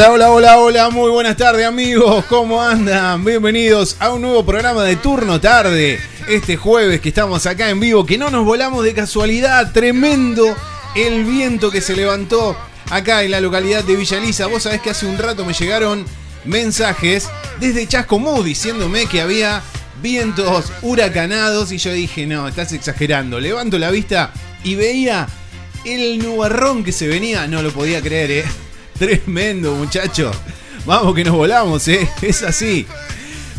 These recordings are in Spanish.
Hola, hola, hola, hola, muy buenas tardes amigos, ¿cómo andan? Bienvenidos a un nuevo programa de Turno Tarde, este jueves que estamos acá en vivo, que no nos volamos de casualidad, tremendo el viento que se levantó acá en la localidad de Villa Elisa. Vos sabés que hace un rato me llegaron mensajes desde Chascomú diciéndome que había vientos huracanados y yo dije, no, estás exagerando. Levanto la vista y veía el nubarrón que se venía, no lo podía creer, ¿eh? Tremendo, muchacho. Vamos que nos volamos, ¿eh? Es así.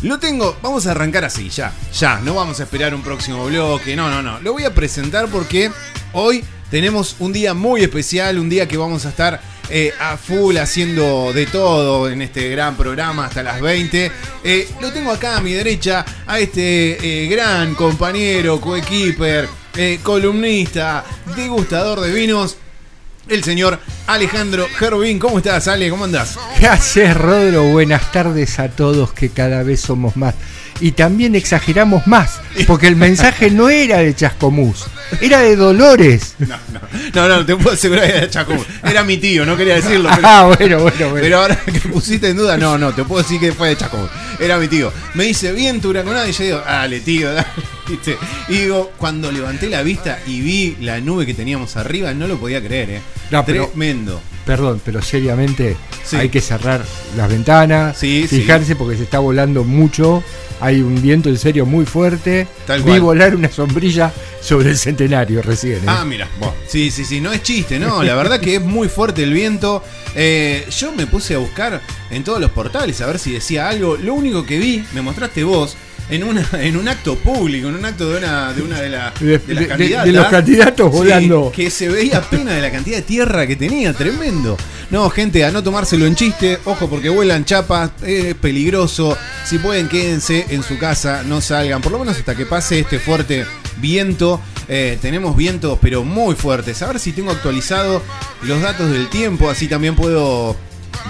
Lo tengo, vamos a arrancar así, ya, ya, no vamos a esperar un próximo bloque, no, no, no. Lo voy a presentar porque hoy tenemos un día muy especial, un día que vamos a estar eh, a full haciendo de todo en este gran programa hasta las 20. Eh, lo tengo acá a mi derecha, a este eh, gran compañero, coequiper, columnista, degustador de vinos, el señor Alejandro Gervin. ¿Cómo estás, Ale? ¿Cómo andás? ¿Qué haces, Rodro? Buenas tardes a todos, que cada vez somos más. Y también exageramos más, porque el mensaje no era de Chascomús, era de Dolores. No, no, no, no te puedo asegurar que era de Chascomús. Era mi tío, no quería decirlo. Pero, ah, bueno, bueno, bueno. Pero ahora que pusiste en duda, no, no, te puedo decir que fue de Chascomús. Era mi tío. Me dice, bien tu huracanada, y yo digo, dale, tío, dale. Y digo, cuando levanté la vista y vi la nube que teníamos arriba, no lo podía creer, ¿eh? Tremendo. Perdón, pero seriamente hay que cerrar las ventanas, fijarse porque se está volando mucho, hay un viento en serio muy fuerte. Vi volar una sombrilla sobre el centenario recién. ¿eh? Ah, mira, sí, sí, sí, no es chiste, no, la verdad que es muy fuerte el viento. Eh, yo me puse a buscar en todos los portales a ver si decía algo. Lo único que vi, me mostraste vos, en, una, en un acto público, en un acto de una de, una de, las candidatas. De, los candidatos volando. que se veía pena de la cantidad de tierra que tenía, tremendo. No, gente, a no tomárselo en chiste, ojo porque vuelan chapas, es peligroso. Si pueden, quédense en su casa, no salgan, por lo menos hasta que pase este fuerte viento. Eh, tenemos vientos, pero muy fuertes. A ver si tengo actualizado los datos del tiempo, así también puedo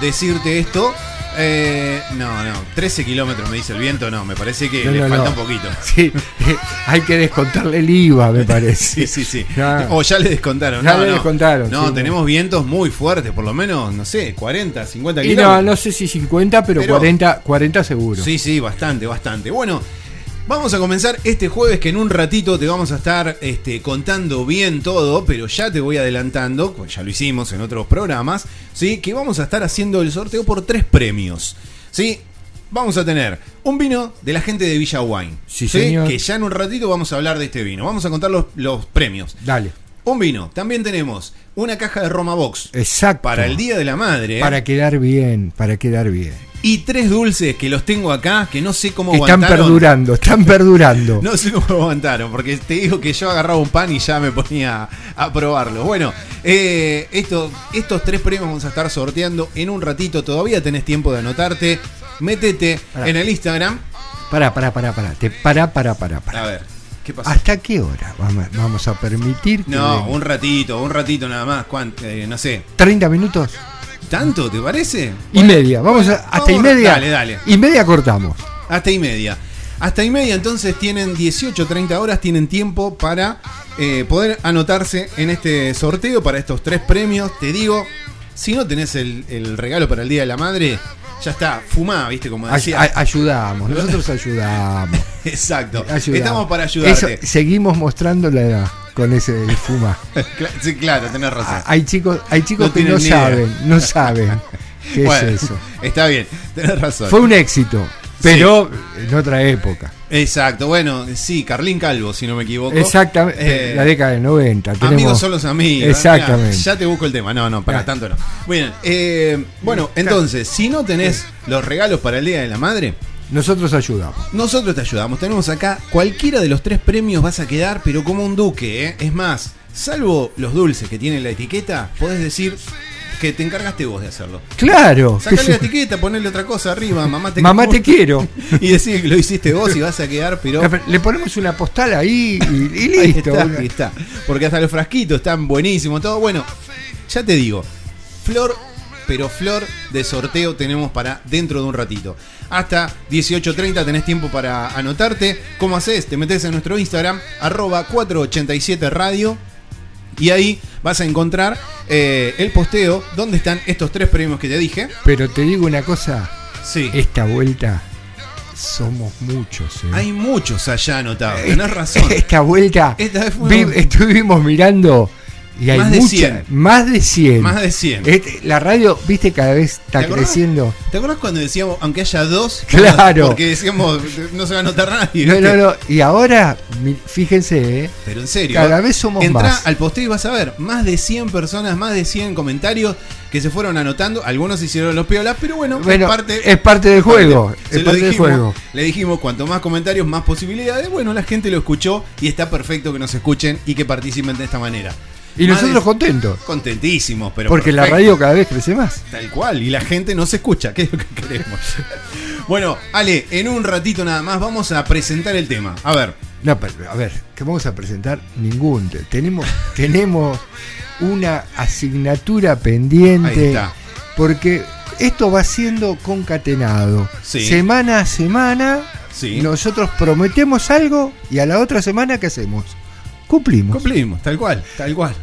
decirte esto. Eh, no, no, 13 kilómetros me dice el viento, no, me parece que le falta un poquito. Sí, hay que descontarle el IVA, me parece. sí, sí, sí. O ya le descontaron. Ya le descontaron. No, tenemos vientos muy fuertes, por lo menos, no sé, 40, 50 kilómetros. no, no sé si 50, pero, pero 40, 40 seguro. Sí, sí, bastante, bastante. Bueno, Vamos a comenzar este jueves que en un ratito te vamos a estar este, contando bien todo, pero ya te voy adelantando, pues ya lo hicimos en otros programas, ¿sí? que vamos a estar haciendo el sorteo por tres premios. ¿sí? Vamos a tener un vino de la gente de Villa Wine, sí, Señor. que ya en un ratito vamos a hablar de este vino. Vamos a contar los, los premios. Dale. Un vino. También tenemos una caja de Roma Box. Exacto. Para el Día de la Madre. Para quedar bien, para quedar bien y tres dulces que los tengo acá, que no sé cómo Están perdurando, están perdurando. no sé cómo aguantaron, porque te digo que yo agarraba un pan y ya me ponía a probarlo. Bueno, eh, estos tres premios vamos a estar sorteando en un ratito. Todavía tenés tiempo de anotarte. Métete en el Instagram. Pará, pará, pará, pará. Te pará, pará, pará, pará. A ver. ¿Qué pasa? ¿Hasta qué hora vamos, a permitir? no, un ratito, un ratito nada más. ¿Cuánto? Eh, no sé. ¿30 minutos? ¿Tanto te parece? Y media, vamos a, hasta y media. Dale, dale. Y media cortamos. Hasta y media. Hasta y media, entonces tienen 18, 30 horas, tienen tiempo para eh, poder anotarse en este sorteo para estos tres premios. Te digo, si no tenés el, regalo para el Día de la Madre, ya está, fumá, ¿viste? Como decía. ayudamos, nosotros ayudamos. Exacto, estamos para ayudarte. seguimos mostrando la edad con ese fuma. sí, claro, tenés razón. Ah, hay chicos, hay chicos que no saben, no saben qué es eso. Está bien, tenés razón. Fue un éxito, pero en otra época. Exacto, bueno, sí, Carlín Calvo, si no me equivoco. Exactamente, eh, la década del 90. Amigos son los amigos. Exactamente. ya te busco el tema. No, no, para tanto no. Bien, eh, bueno, entonces, si no tenés los regalos para el Día de la Madre, nosotros ayudamos. Nosotros te ayudamos. Tenemos acá cualquiera de los tres premios vas a quedar, pero como un duque, ¿eh? Es más, salvo los dulces que tiene la etiqueta, podés decir que te encargaste vos de hacerlo. Claro. Sacale la etiqueta, ponerle otra cosa arriba, mamá te Mamá te quiero. y decir que lo hiciste vos y vas a quedar, pero. Le ponemos una postal ahí y, listo. ahí está. Porque hasta los frasquitos están buenísimos, todo. Bueno, ya te digo, Flor pero flor de sorteo tenemos para dentro de un ratito. Hasta 18.30 tenés tiempo para anotarte. ¿Cómo haces? Te metes en nuestro Instagram, arroba 487 radio. Y ahí vas a encontrar eh, el posteo donde están estos tres premios que te dije. Pero te digo una cosa. Sí. Esta vuelta somos muchos. ¿eh? Hay muchos allá anotados. Tenés razón. Esta vuelta estuvimos mirando y hay más de 100. Más de 100. Más de 100. Este, la radio, viste, cada vez está creciendo. ¿Te acuerdas cuando decíamos, aunque haya dos? Claro. Porque decíamos, no se va a notar nadie. No, no, no. Y ahora, fíjense, ¿eh? Pero en serio. Cada vez somos Entra más. al posteo y vas a ver, más de 100 personas, más de 100 comentarios que se fueron anotando. Algunos hicieron los piolas, pero bueno, es, parte, es parte del juego. es parte del juego. Le dijimos, cuanto más comentarios, más posibilidades. Bueno, la gente lo escuchó y está perfecto que nos escuchen y que participen de esta manera. Y nosotros contentos. Contentísimos, pero. Porque la radio cada vez crece más. Tal cual, y la gente no se escucha, que es lo que queremos. bueno, Ale, en un ratito nada más vamos a presentar el tema. A ver. No, pero, a ver, que vamos a presentar ningún. Tenemos, tenemos una asignatura pendiente. Ahí está. Porque esto va siendo concatenado. Semana a semana. Sí. Nosotros prometemos algo y a la otra semana, ¿qué hacemos? Cumplimos. Cumplimos, tal cual, tal cual.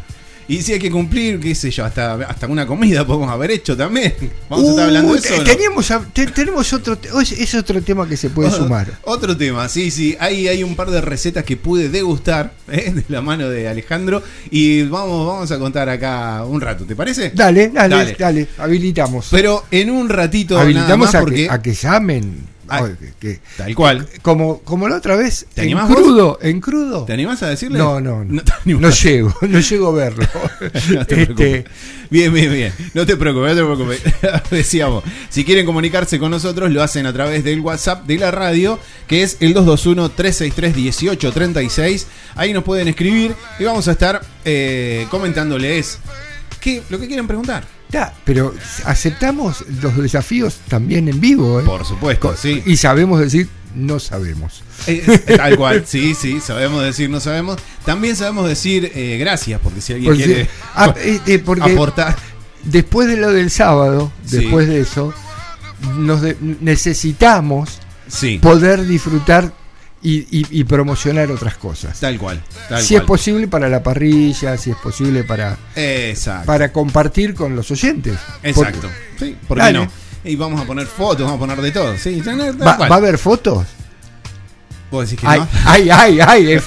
Y si hay que cumplir, qué sé yo, hasta, hasta una comida podemos haber hecho también. Vamos a estar hablando de eso. Teníamos, tenemos otro, es otro tema que se puede sumar. Otro tema, sí, sí. Hay, hay un par de recetas que pude degustar ¿eh? de la mano de Alejandro. Y vamos, vamos a contar acá un rato, ¿te parece? Dale, dale, dale, habilitamos. Pero en un ratito. Habilitamos a, que, a que llamen Ah, tal cual. Como, como la otra vez, en crudo, en crudo. ¿Te animás a decirle? No, no, no. No, llego, no llego a verlo. Este, bien, bien, bien. No te preocupes, no te preocupes. Decíamos, si quieren comunicarse con nosotros, lo hacen a través del WhatsApp de la radio, que es el 221-363-1836. Ahí nos pueden escribir y vamos a estar eh, comentándoles qué, lo que quieren preguntar. Pero aceptamos los desafíos también en vivo. ¿eh? Por supuesto, sí. Y sabemos decir no sabemos. Eh, tal cual, sí, sí, sabemos decir no sabemos. También sabemos decir eh, gracias, porque si alguien quiere ah, aportar. Después de lo del sábado, después de eso, nos necesitamos poder disfrutar y, promocionar otras cosas. Tal cual. si es posible para la parrilla, si es posible para, para compartir con los oyentes. Exacto. sí, ¿por qué no? Y vamos a poner fotos, vamos a poner de todo. Sí, ¿Va, ¿Va a haber fotos? ¿Vos decís que hay, no? Hay, hay, hay,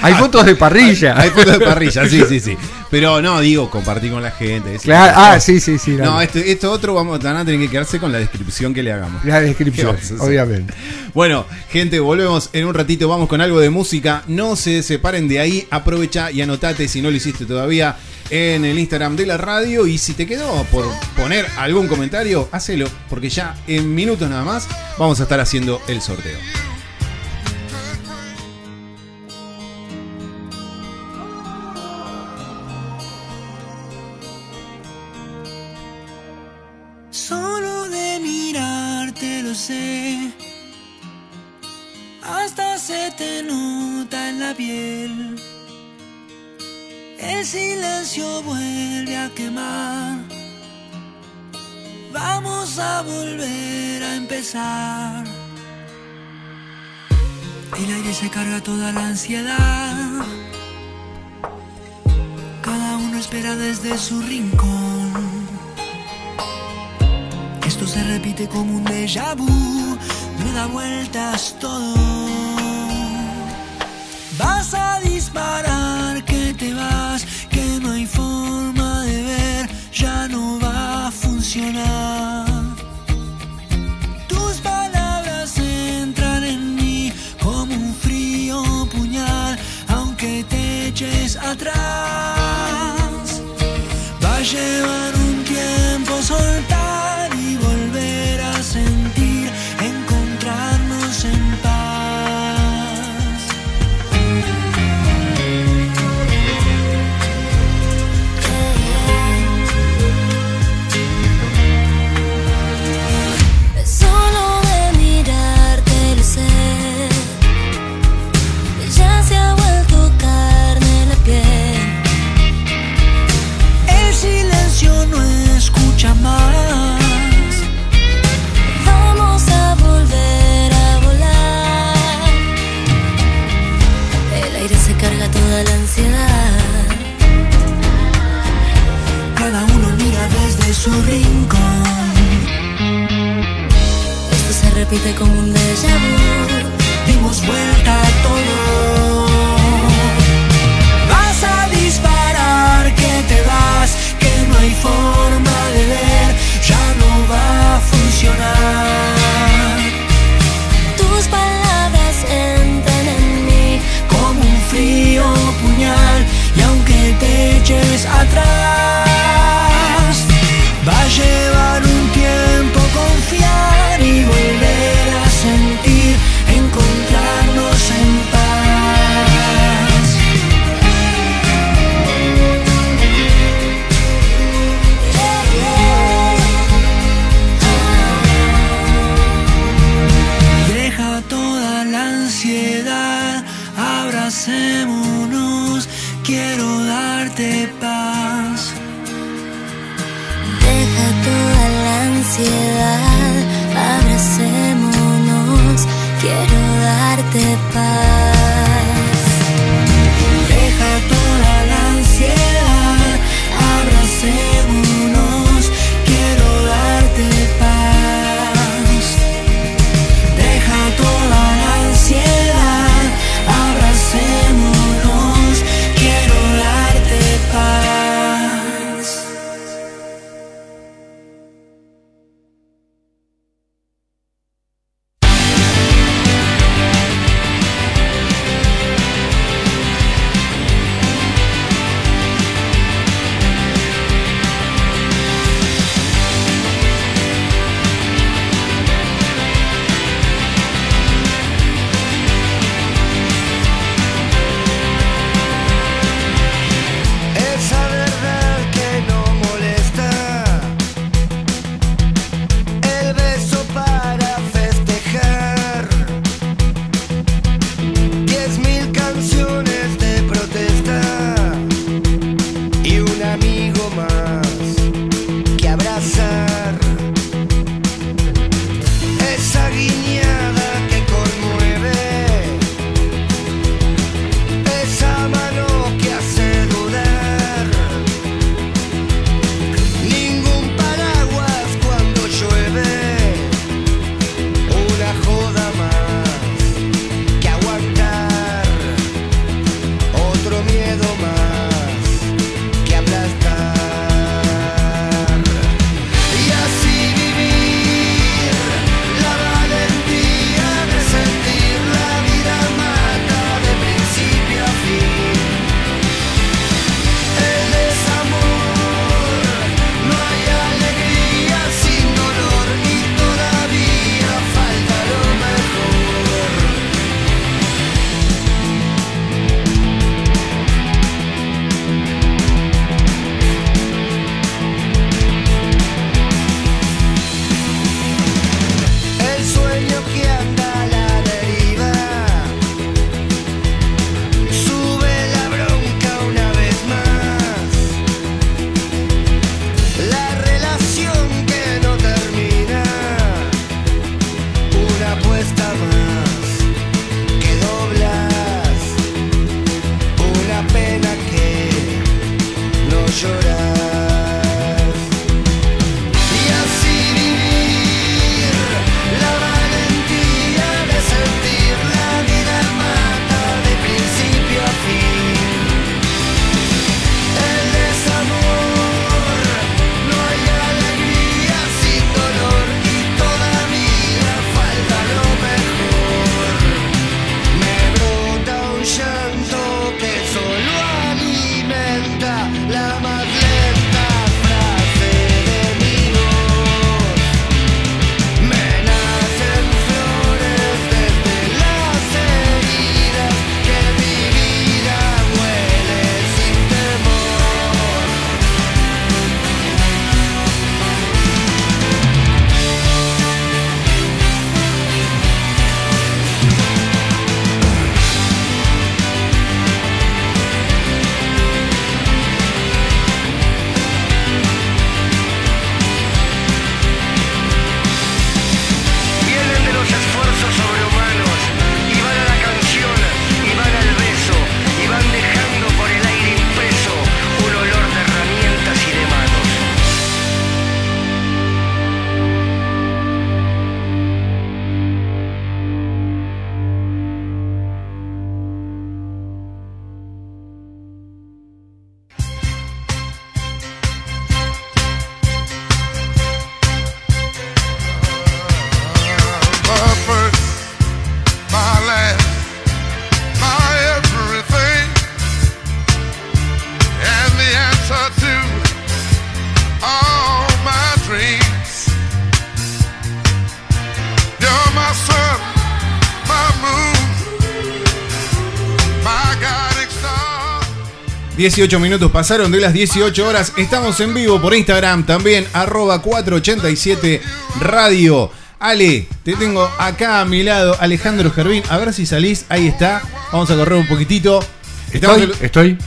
hay, fotos de parrilla. Hay, fotos de parrilla, sí, sí, sí. Pero no, digo, compartir con la gente. Claro, ah, sí, sí, sí. No, esto, esto, otro vamos, van a tener que quedarse con la descripción que le hagamos. La descripción, obviamente. Bueno, gente, volvemos en un ratito, vamos con algo de música. No se separen de ahí, aprovecha y anotate si no lo hiciste todavía en el Instagram de la radio. Y si te quedó por poner algún comentario, hacelo, porque ya en minutos nada más vamos a estar haciendo el sorteo. Te nota en la piel. El silencio vuelve a quemar. Vamos a volver a empezar. El aire se carga toda la ansiedad. Cada uno espera desde su rincón. Esto se repite como un déjà vu me da vueltas todo. Vas a disparar que te vas, que no hay forma de ver, ya no va a funcionar. Tus palabras entran en mí como un frío puñal, aunque te eches atrás. Va a llevar llamadas. Vamos a volver a volar. El aire se carga toda la ansiedad. Cada uno mira desde su rincón. Esto se repite como un déjà. Dimos vuelta a todo. Vas a disparar que te vas, que no hay forma funcionar. Tus palabras entran en mí como un frío puñal y aunque te eches atrás. 18 minutos pasaron de las 18 horas. Estamos en vivo por Instagram también, arroba 487 Radio. Ale, te tengo acá a mi lado, Alejandro Gervín. A ver si salís. Ahí está. Vamos a correr un poquitito. Estoy. Estoy.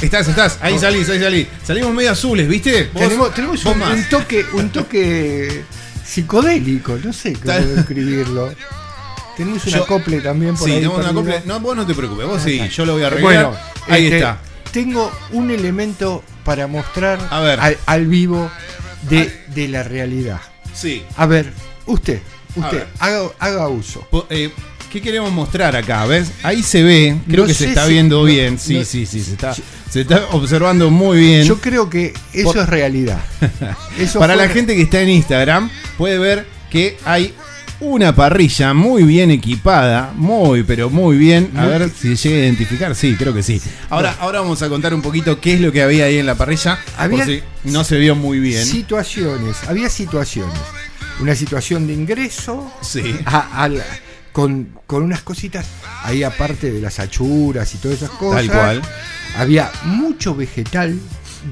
Estás, estás. Ahí oh. salís, ahí salís. Salimos medio azules, ¿viste? tenemos, un, toque, un toque psicodélico. No sé cómo describirlo. Tenemos un acople también por sí, ahí. Sí, tenemos un acople. No, vos no te preocupes. Vos sí, yo lo voy a arreglar. Bueno, ahí este, está. Tengo un elemento para mostrar Al, vivo de, de la realidad. Sí. A ver, Usted, usted, haga, uso. Eh, ¿Qué queremos mostrar acá? ¿Ves? Ahí se ve, creo que se está viendo bien. Sí, sí, sí, se está, se está observando muy bien. Yo creo que eso es realidad. Para la gente que está en Instagram, puede ver que hay una parrilla muy bien equipada, muy, pero muy bien. A ver si llega a identificar. Sí, creo que sí. Ahora, ahora vamos a contar un poquito qué es lo que había ahí en la parrilla. Había no se vio muy bien. Situaciones, había situaciones una situación de ingreso sí. con, unas cositas ahí aparte de las achuras y todas esas cosas. Tal cual. Había mucho vegetal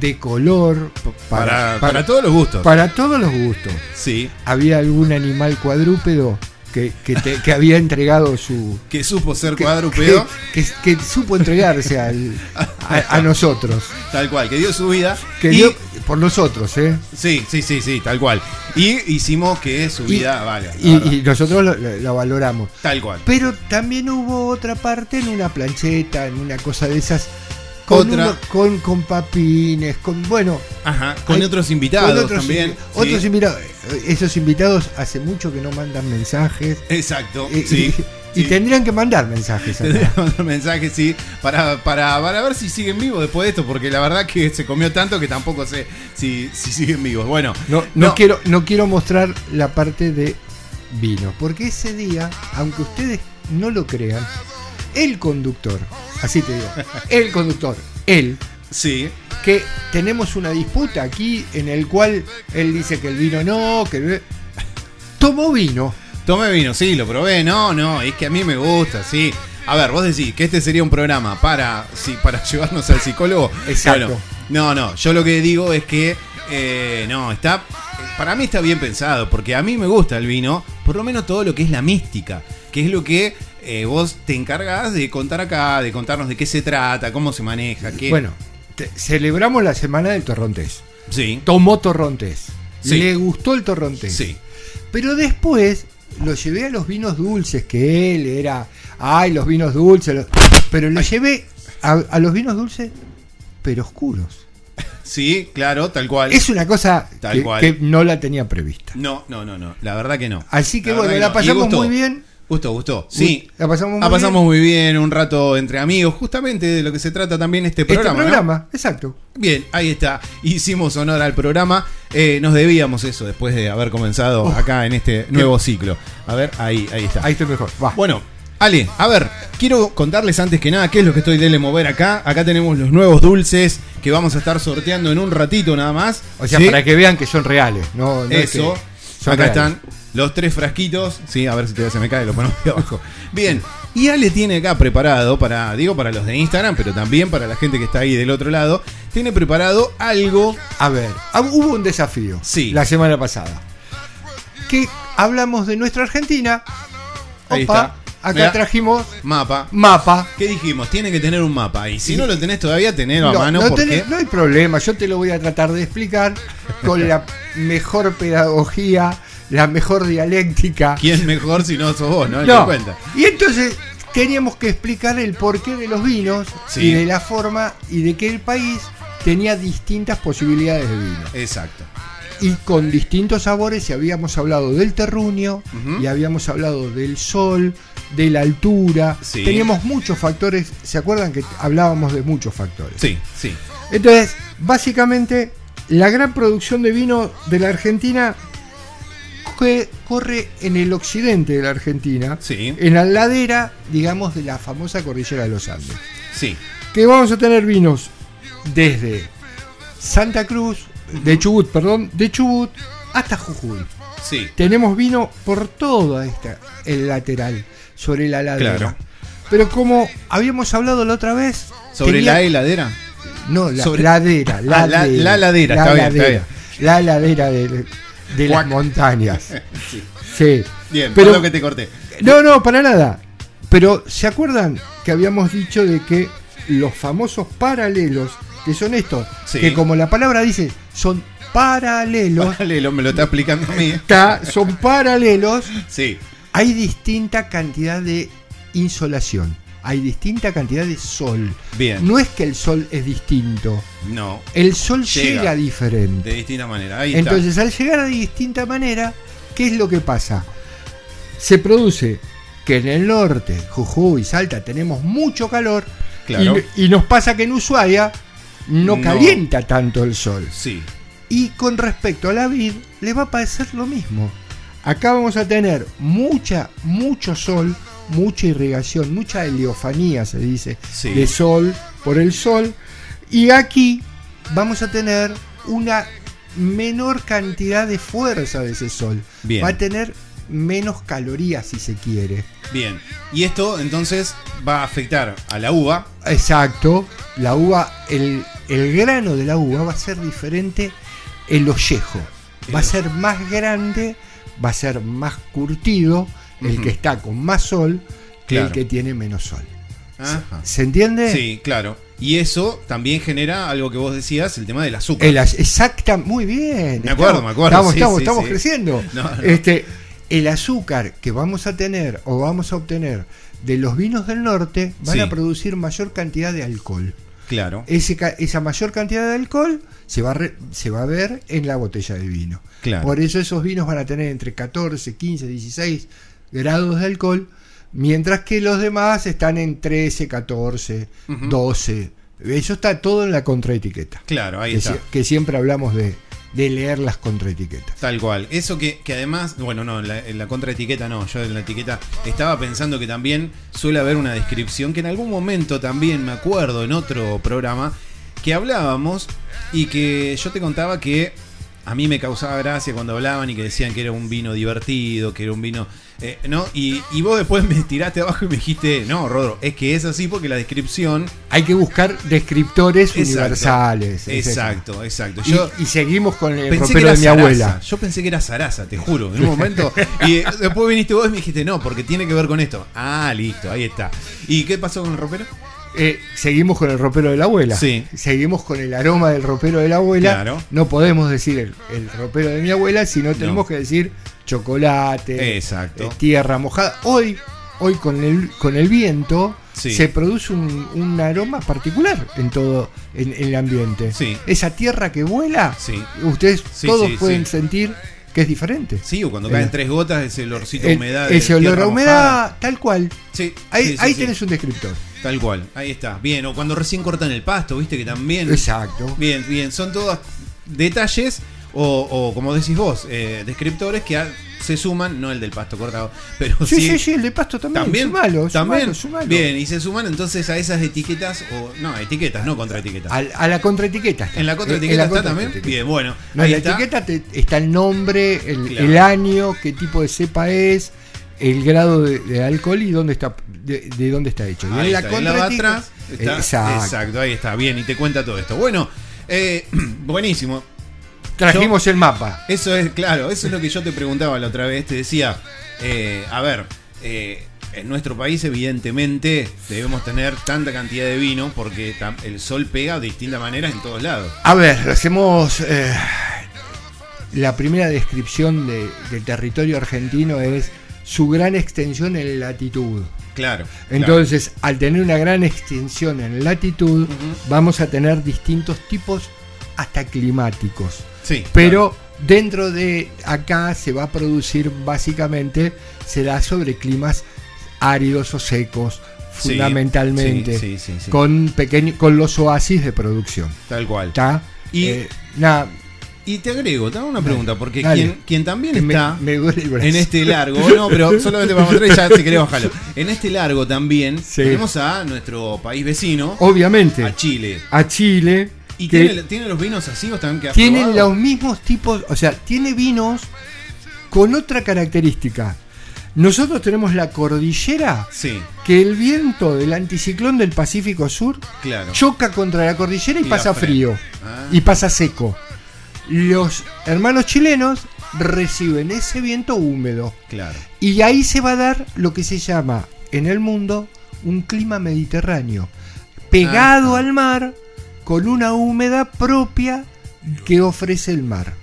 de color para, para, todos los gustos. Para todos los gustos. Sí. Había algún animal cuadrúpedo que, que, había entregado su. Que supo ser cuadrúpedo. Que, supo entregarse al, a, nosotros. Tal cual, que dio su vida. Que dio por nosotros, ¿eh? Sí, sí, sí, sí, tal cual. Y hicimos que su vida valga. Y, nosotros lo, valoramos. Tal cual. Pero también hubo otra parte en una plancheta, en una cosa de esas. Con, con, con, papines, con. Bueno. Ajá, con otros invitados también. Otros invitados. Esos invitados hace mucho que no mandan mensajes. Exacto, eh, sí. Y tendrían que mandar mensajes. Tendrían que mandar mensajes, sí, para, para, para, ver si siguen vivos después de esto, porque la verdad que se comió tanto que tampoco sé si, si siguen vivos. Bueno, no, no, Quiero, no quiero mostrar la parte de vino, porque ese día, aunque ustedes no lo crean, el conductor, así te digo, el conductor, él, sí. que tenemos una disputa aquí en el cual él dice que el vino no, que tomó vino Tomé vino, sí, lo probé. No, no, es que a mí me gusta, sí. A ver, vos decís que este sería un programa para, sí, para llevarnos al psicólogo. Exacto. no, no, yo lo que digo es que, eh, no, está, para mí está bien pensado, porque a mí me gusta el vino, por lo menos todo lo que es la mística, que es lo que eh, vos te encargás de contar acá, de contarnos de qué se trata, cómo se maneja. Qué... Bueno, celebramos la semana del torrontés. Sí. Tomó torrontés. Le gustó el torrontés. Sí. Pero después lo llevé a los vinos dulces, que él era, ay, los vinos dulces, pero lo llevé a, los vinos dulces, pero oscuros. Sí, claro, tal cual. Es una cosa que, no la tenía prevista. No, no, no, no, la verdad que no. Así que bueno, la pasamos muy bien. Gustó, gustó. Sí, la pasamos, muy, pasamos bien. muy bien un rato entre amigos, justamente de lo que se trata también este, este programa. Este programa, exacto. Bien, ahí está. Hicimos honor al programa. Eh, nos debíamos eso después de haber comenzado acá en este nuevo ciclo. A ver, ahí, ahí está. Ahí estoy mejor. Va. Bueno, Ale, a ver, quiero contarles antes que nada qué es lo que estoy de mover acá. Acá tenemos los nuevos dulces que vamos a estar sorteando en un ratito nada más. O sea, para que vean que son reales, no, Eso. acá están los tres frasquitos. Sí, a ver si te se me cae, lo ponemos de abajo. Bien, y Ale tiene acá preparado para, digo, para los de Instagram, pero también para la gente que está ahí del otro lado, tiene preparado algo. A ver, hubo un desafío. Sí. La semana pasada. Que hablamos de nuestra Argentina. Ahí está. Acá trajimos mapa. Mapa. ¿Qué dijimos? Tiene que tener un mapa. Y si no lo tenés todavía, tenerlo a mano. No, no hay problema. Yo te lo voy a tratar de explicar con la mejor pedagogía la mejor dialéctica. ¿Quién mejor si no sos vos, no? Y entonces teníamos que explicar el porqué de los vinos y de la forma y de que el país tenía distintas posibilidades de vino. Exacto. Y con distintos sabores, y habíamos hablado del terruño, y habíamos hablado del sol, de la altura. Teníamos muchos factores. ¿Se acuerdan que hablábamos de muchos factores? Sí, sí. Entonces, básicamente, la gran producción de vino de la Argentina que corre en el occidente de la Argentina, en la ladera, digamos, de la famosa cordillera de los Andes. Sí. Que vamos a tener vinos desde Santa Cruz, de Chubut, perdón, de Chubut hasta Jujuy. Sí. Tenemos vino por todo esta, el lateral, sobre la ladera. Pero como habíamos hablado la otra vez. ¿Sobre la heladera? No, la ladera. Ah, la, la, ladera, está, Bien, está bien. La ladera de, de las montañas. sí. sí. Bien, pero lo que te corté. No, no, para nada. Pero ¿se acuerdan que habíamos dicho de que los famosos paralelos, que son estos, que como la palabra dice, son paralelos. Paralelo, me lo está explicando a mí. Está, son paralelos. Sí. Hay distinta cantidad de insolación. Hay distinta cantidad de sol. Bien. No es que el sol es distinto. No. El sol llega, diferente. De distinta manera. Ahí Entonces, al llegar de distinta manera, ¿qué es lo que pasa? Se produce que en el norte, Jujuy, Salta, tenemos mucho calor. Claro. Y, nos pasa que en Ushuaia no, calienta tanto el sol. Sí. Y con respecto a la vid, le va a parecer lo mismo. Acá vamos a tener mucha, mucho sol, mucha irrigación, mucha heliofanía, se dice, de sol por el sol. Y aquí vamos a tener una menor cantidad de fuerza de ese sol. Va a tener menos calorías si se quiere. Bien, y esto entonces va a afectar a la uva. Exacto, la uva, el, grano de la uva va a ser diferente el ollejo. Va a ser más grande, va a ser más curtido el que está con más sol que el que tiene menos sol. ¿Se entiende? Sí, claro. Y eso también genera algo que vos decías, el tema del azúcar. exacta, muy bien. Me acuerdo, me acuerdo. Estamos, estamos, creciendo. Este, el azúcar que vamos a tener o vamos a obtener de los vinos del norte van a producir mayor cantidad de alcohol. Claro. esa mayor cantidad de alcohol se va, a se va a ver en la botella de vino. Claro. Por eso esos vinos van a tener entre 14, 15, 16 grados de alcohol, mientras que los demás están en 13, 14, 12. Eso está todo en la contraetiqueta. Claro, ahí que está. que siempre hablamos de, de leer las contraetiquetas. Tal cual. Eso que, además, bueno, no, en la, en la, contraetiqueta no, yo en la etiqueta estaba pensando que también suele haber una descripción que en algún momento también me acuerdo en otro programa que hablábamos y que yo te contaba que a mí me causaba gracia cuando hablaban y que decían que era un vino divertido, que era un vino. Eh, ¿no? Y, vos después me tiraste abajo y me dijiste, no, Rodro, es que es así porque la descripción. Hay que buscar descriptores universales. Exacto, exacto. y, seguimos con el ropero de mi abuela. Yo pensé que era Sarasa, te juro, en un momento. y después viniste vos y me dijiste, no, porque tiene que ver con esto. Ah, listo, ahí está. ¿Y qué pasó con el ropero? Eh, seguimos con el ropero de la abuela. Sí. Seguimos con el aroma del ropero de la abuela. No podemos decir el, ropero de mi abuela, sino tenemos que decir chocolate, Exacto. Eh, tierra mojada. Hoy, hoy con el, con el viento se produce un, aroma particular en todo en, el ambiente. Sí. Esa tierra que vuela, ustedes todos pueden sentir que es diferente. Sí, o cuando caen tres gotas, ese olorcito humedad. Ese olor a humedad, tal cual. Sí, ahí, ahí tenés un descriptor. Tal cual, ahí está. Bien, o cuando recién cortan el pasto, viste que también. Exacto. Bien, bien, son todos detalles o, como decís vos, eh, descriptores que se suman, no el del pasto cortado, pero sí. Sí, sí, el del pasto también. También, malo, también. Bien, y se suman entonces a esas etiquetas, o no, etiquetas, no contraetiquetas. A, a la contraetiqueta. ¿En la contraetiqueta está también? Bien, bueno. en la etiqueta está el nombre, el, año, qué tipo de cepa es, el grado de, alcohol y dónde está de, dónde está hecho. Y en la, está, atrás exacto. ahí está, bien, y te cuenta todo esto. Bueno, eh, buenísimo. Trajimos el mapa. Eso es, claro, eso es lo que yo te preguntaba la otra vez. Te decía, eh, a ver, eh, en nuestro país evidentemente debemos tener tanta cantidad de vino porque el sol pega de distintas maneras en todos lados. A ver, hacemos... la primera descripción del territorio argentino es su gran extensión en latitud. Claro. Entonces, al tener una gran extensión en latitud, vamos a tener distintos tipos hasta climáticos. Sí. Pero dentro de acá se va a producir básicamente, será sobre climas áridos o secos, fundamentalmente, con, con los oasis de producción. Tal cual. ¿Está? Y eh, nada y te agrego, te hago una pregunta, porque quien, también está en este largo, no, pero solamente para mostrar ya si querés bajarlo. En este largo también tenemos a nuestro país vecino. Obviamente. A Chile. A Chile. ¿Y tiene, los vinos así también que Tienen los mismos tipos, o sea, tiene vinos con otra característica. Nosotros tenemos la cordillera sí. que el viento del anticiclón del Pacífico Sur choca contra la cordillera y, pasa frío ah. y pasa seco. Los hermanos chilenos reciben ese viento húmedo. Claro. Y ahí se va a dar lo que se llama en el mundo un clima mediterráneo, pegado al mar con una humedad propia que ofrece el mar.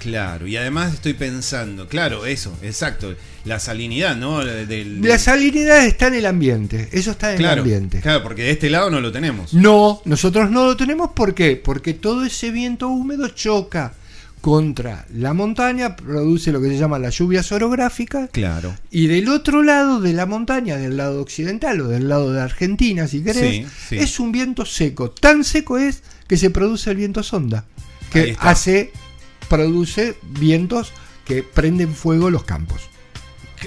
Claro, y además estoy pensando, claro, eso, exacto, la salinidad, ¿no? La salinidad está en el ambiente, eso está en el ambiente. Claro, porque de este lado no lo tenemos. No, nosotros no lo tenemos, ¿por qué? Porque todo ese viento húmedo choca contra la montaña, produce lo que se llama la lluvia orográficas. Claro. Y del otro lado de la montaña, del lado occidental o del lado de Argentina, si querés, es un viento seco. Tan seco es que se produce el viento sonda, que hace produce vientos que prenden fuego los campos.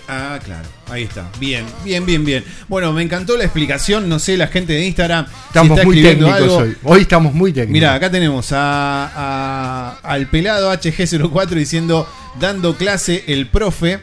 Ah, claro, ahí está. Bien, bien, bien, bien. Bueno, me encantó la explicación. No sé, la gente de Instagram. Estamos muy técnicos hoy. Hoy estamos muy técnicos. Mira, acá tenemos a, al pelado HG04 diciendo, dando clase el profe.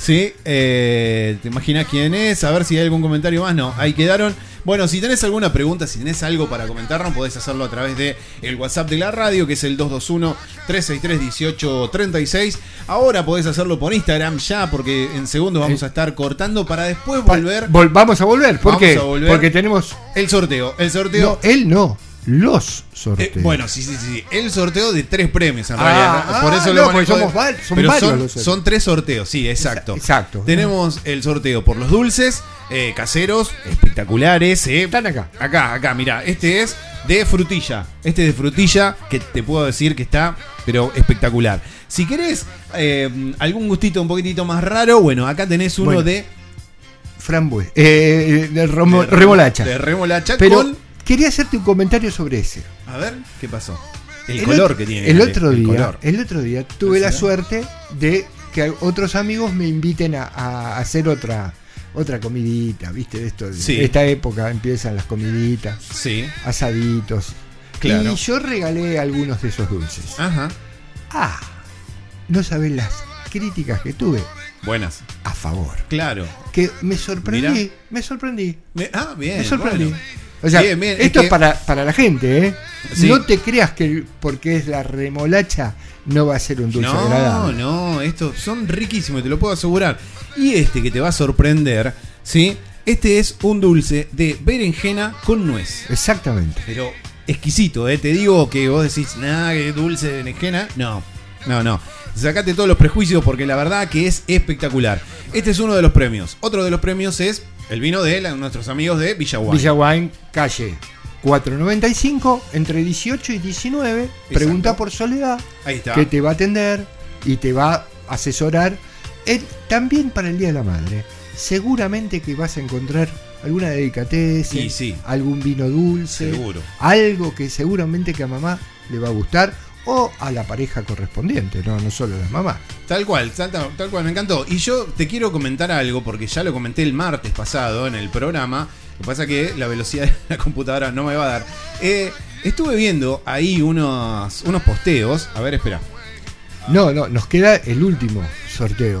¿Sí? Eh, ¿Te imaginas quién es? A ver si hay algún comentario más. No, ahí quedaron. Bueno, si tenés alguna pregunta, si tenés algo para comentarnos, podés hacerlo a través de el WhatsApp de la radio, que es el 221-363-1836. Ahora podés hacerlo por Instagram ya, porque en segundos vamos a estar cortando para después volver. vamos a volver, ¿por qué? Porque tenemos. El sorteo. El sorteo. No, él no los sorteos. Eh, bueno, sí, sí, sí. El sorteo de tres premios en ah, realidad. Por eso lo somos son, son, tres sorteos, sí, exacto. Exacto. Tenemos el sorteo por los dulces, eh, caseros, espectaculares. Eh. Están acá. Acá, acá, mira. Este es de frutilla. Este es de frutilla, que te puedo decir que está, pero espectacular. Si querés algún gustito un poquitito más raro, bueno, acá tenés uno de. Frambuesa. de, remolacha. De remolacha pero, con Quería hacerte un comentario sobre ese. A ver, ¿qué pasó? El, color que tiene. El otro día, el otro día tuve la suerte de que otros amigos me inviten a, hacer otra otra comidita, ¿viste? De esto, sí. esta época empiezan las comiditas, sí. asaditos. Claro. Y yo regalé algunos de esos dulces. Ajá. Ah, no sabés las críticas que tuve. Buenas. A favor. Claro. Que me sorprendí. Me sorprendí. ah, bien. Me sorprendí. O sea, esto es, para, para, la gente, ¿eh? No te creas que porque es la remolacha no va a ser un dulce no, No, estos son riquísimos, te lo puedo asegurar. Y este que te va a sorprender, ¿sí? Este es un dulce de berenjena con nuez. Exactamente. Pero exquisito, ¿eh? Te digo que vos decís, nada, que dulce de berenjena. No, no, no. Sacate todos los prejuicios porque la verdad que es espectacular. Este es uno de los premios. Otro de los premios es el vino de nuestros amigos de Villaguay. Villaguay, calle 495, entre 18 y 19. Pregunta por Soledad. Ahí está. Que te va a atender y te va a asesorar. también para el Día de la Madre. Seguramente que vas a encontrar alguna delicatez, algún vino dulce, Seguro. algo que seguramente que a mamá le va a gustar o a la pareja correspondiente, no, no solo a la mamá. Tal cual, tal, tal, cual, me encantó. Y yo te quiero comentar algo, porque ya lo comenté el martes pasado en el programa. Lo que pasa es que la velocidad de la computadora no me va a dar. Eh, estuve viendo ahí unos, unos posteos. A ver, espera. No, no, nos queda el último sorteo.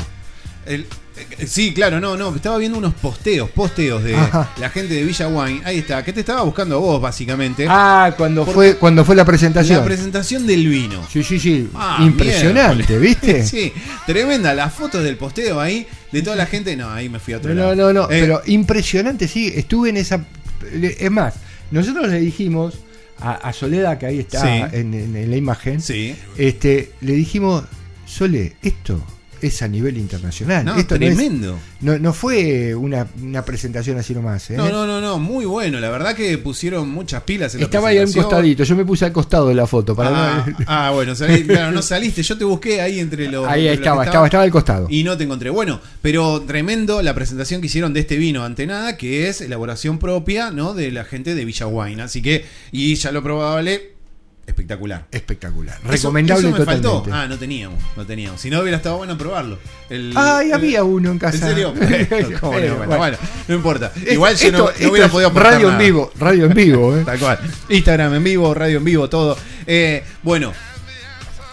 El, sí, claro, no, no. Estaba viendo unos posteos, posteos de la gente de Villa Wine. Ahí está, que te estaba buscando a vos, básicamente. Ah, cuando fue cuando fue la presentación. La presentación del vino. Sí, sí, sí. Ah, Impresionante, ¿viste? sí, tremenda. Las fotos del posteo ahí, de toda la gente. No, ahí me fui a otro no, lado. No, no, no. Eh, pero impresionante, sí. Estuve en esa. Es más, nosotros le dijimos a, Soledad, que ahí está en, la imagen. Sí. Este, le dijimos, Sole, esto es a nivel internacional. No, Esto tremendo. No, no, fue una, presentación así nomás. ¿eh? No, no, no, no, muy bueno. La verdad que pusieron muchas pilas en Estaba ahí a un costadito. Yo me puse al costado de la foto. Para ah, ah, bueno, claro, no saliste. Yo te busqué ahí entre los. Ahí estaba, estaba, estaba, al costado. Y no te encontré. Bueno, pero tremendo la presentación que hicieron de este vino ante nada, que es elaboración propia, ¿no? De la gente de Villa Así que, y ya lo probable espectacular. Espectacular. Recomendable totalmente. Ah, no teníamos, no teníamos. Si no hubiera estado bueno probarlo. ah, y había uno en casa. ¿En serio? bueno, no importa. Igual yo no, hubiera podido Radio en vivo, radio en vivo, ¿eh? Tal cual. Instagram en vivo, radio en vivo, todo. Eh, bueno,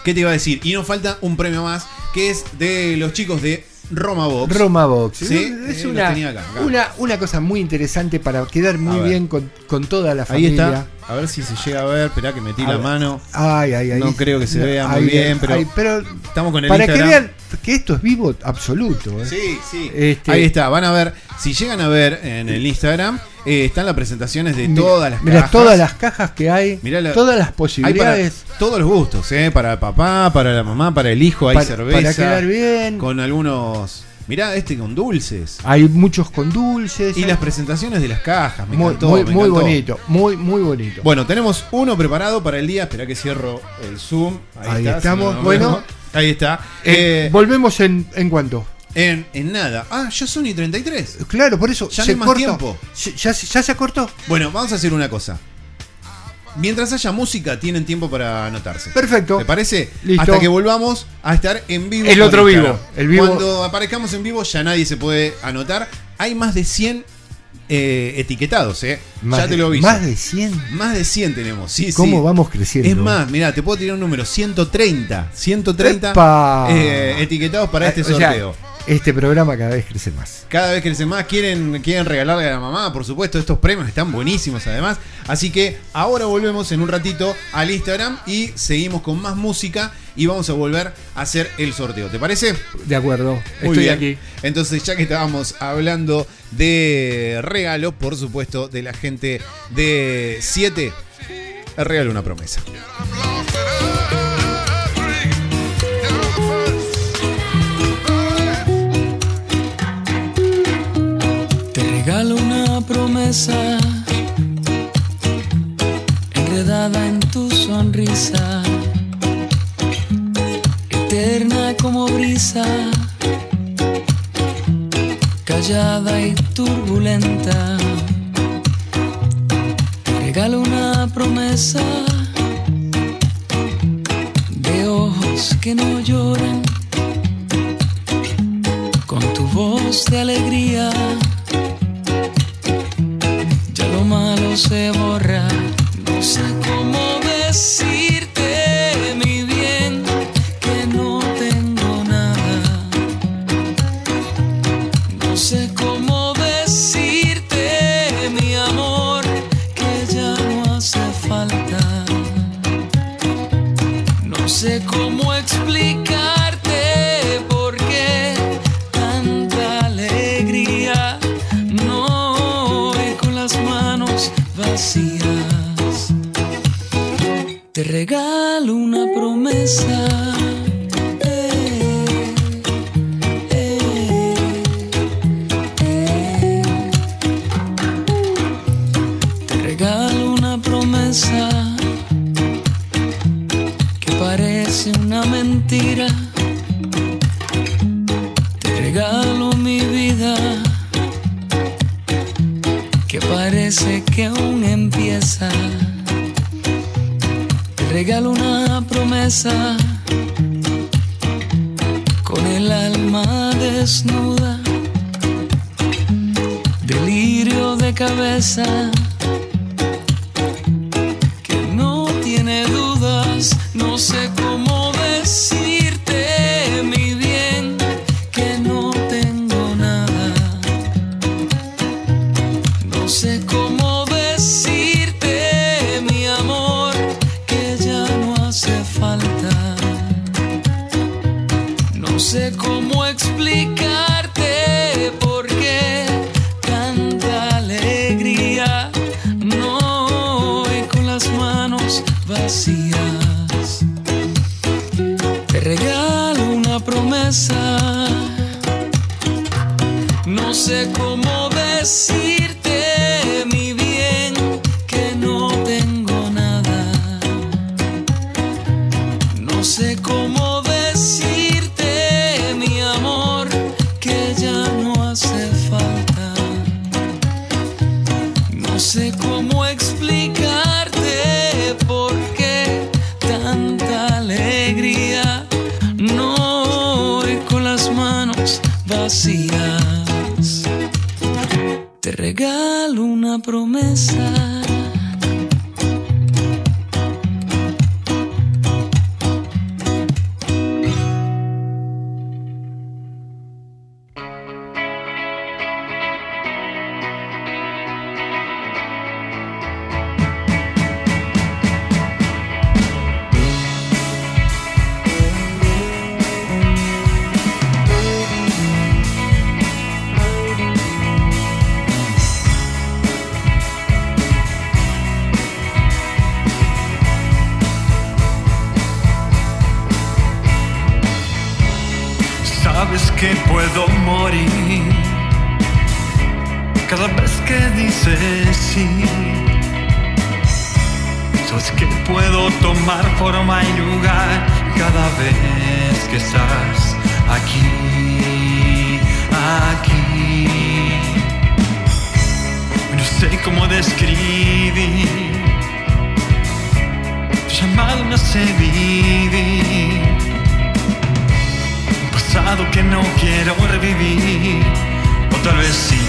¿qué te iba a decir? Y nos falta un premio más, que es de los chicos de Roma Box. Roma Box. ¿Sí? Es eh, una, Una, cosa muy interesante para quedar muy bien con, toda la familia. Ahí está. A ver si se llega a ver. Esperá que metí la mano. Ay, ay, ay. No creo que se vea muy bien, pero, pero, estamos con el Para que vean que esto es vivo absoluto. ¿eh? Sí, sí. Este, ahí está. Van a ver. Si llegan a ver en el Instagram, eh, están las presentaciones de todas las cajas. todas las cajas que hay. todas las posibilidades. todos los gustos, ¿eh? Para el papá, para la mamá, para el hijo. Hay cerveza. Para quedar bien. Con algunos Mirá, este con dulces. Hay muchos con dulces. Y las presentaciones de las cajas, me muy, encantó, muy, bonito, muy, muy bonito. Bueno, tenemos uno preparado para el día. Espera que cierro el Zoom. Ahí, estamos. bueno, ahí está. Eh, eh, volvemos en, en cuánto. En, en, nada. Ah, ya son y 33. Claro, por eso. Ya se no hay más tiempo. ¿Ya, ¿Ya se acortó? Bueno, vamos a hacer una cosa. Mientras haya música, tienen tiempo para anotarse. Perfecto. ¿Te parece? Hasta que volvamos a estar en vivo. El otro vivo. El vivo. Cuando aparezcamos en vivo, ya nadie se puede anotar. Hay más de 100 eh, etiquetados, ¿eh? ya te lo aviso. ¿Más de 100? Más de 100 tenemos, sí, ¿Cómo vamos creciendo? Es más, mira, te puedo tirar un número: 130. 130 eh, etiquetados para este sorteo. Este programa cada vez crece más. Cada vez crece más. Quieren, quieren regalarle a la mamá, por supuesto. Estos premios están buenísimos además. Así que ahora volvemos en un ratito al Instagram y seguimos con más música y vamos a volver a hacer el sorteo. ¿Te parece? De acuerdo. Estoy aquí. Entonces, ya que estábamos hablando de regalo, por supuesto, de la gente de 7, regalo una promesa. Enredada en tu sonrisa, eterna como brisa, callada y turbulenta. regalo una promesa de ojos que no lloran, con tu voz de alegría cada vez que dices sí. Sabes que puedo tomar forma y lugar cada vez que estás aquí, aquí. No sé cómo describir llamado no sé vivir. Que no quiero revivir, o tal vez sí.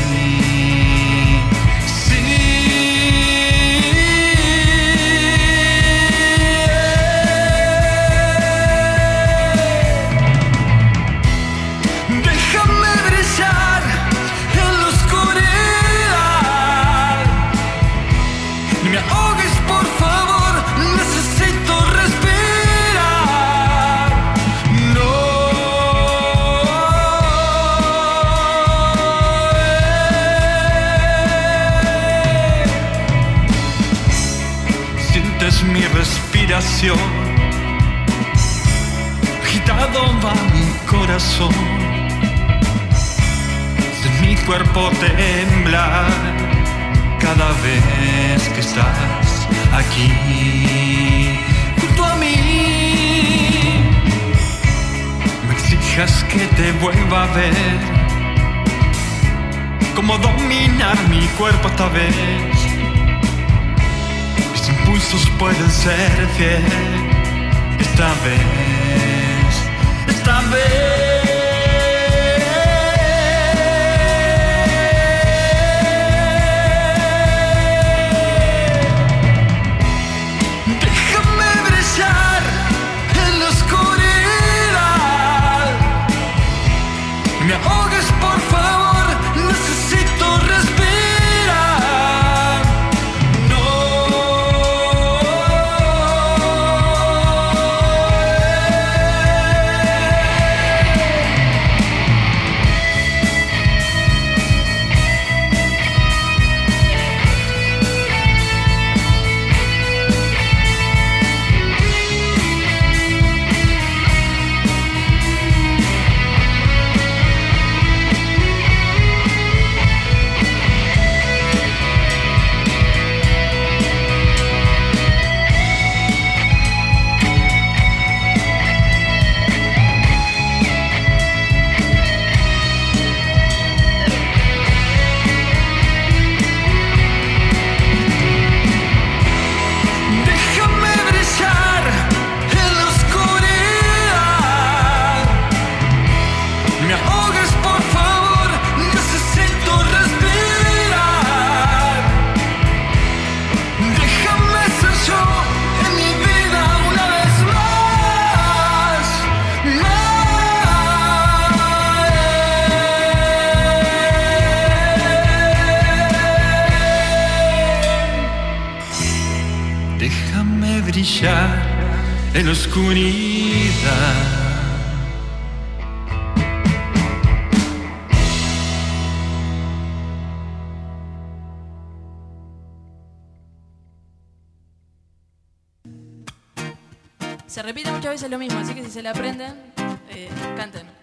Corazón, de mi cuerpo temblar cada vez que estás aquí. Junto a mí. Me exijas que te vuelva a ver, cómo dominar mi cuerpo esta vez. Impulsos pueden ser fiel esta vez, esta vez. de la oscuridad. Se repite muchas veces lo mismo, así que si se la aprenden, eh, canten.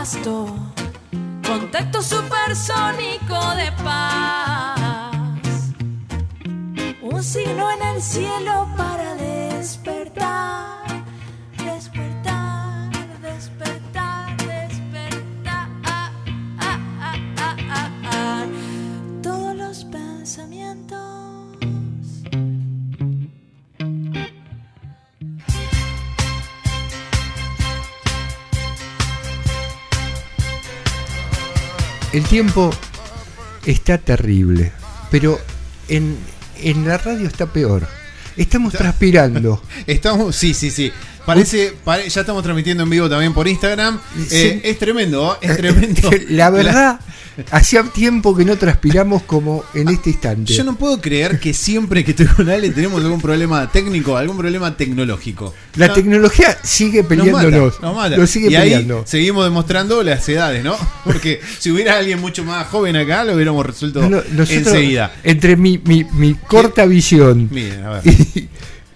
Por el pasto. Tiempo está terrible, pero en, en la radio está peor. Estamos transpirando. Estamos, sí, sí, sí. Parece, pare- ya estamos transmitiendo en vivo también por Instagram. Eh, es tremendo, ¿eh? es tremendo. La verdad, hacía tiempo que no transpiramos como en este instante. Yo no puedo creer que siempre que estoy con Ale tenemos algún problema técnico, algún problema tecnológico. La No, tecnología sigue nos peleándonos. mata, nos mata. Nos sigue y ahí peleando. seguimos demostrando las edades, ¿no? Porque si hubiera alguien mucho más joven acá, lo hubiéramos resuelto No, no, nosotros, enseguida. Entre mi, mi, mi corta visión Miren, a ver. y,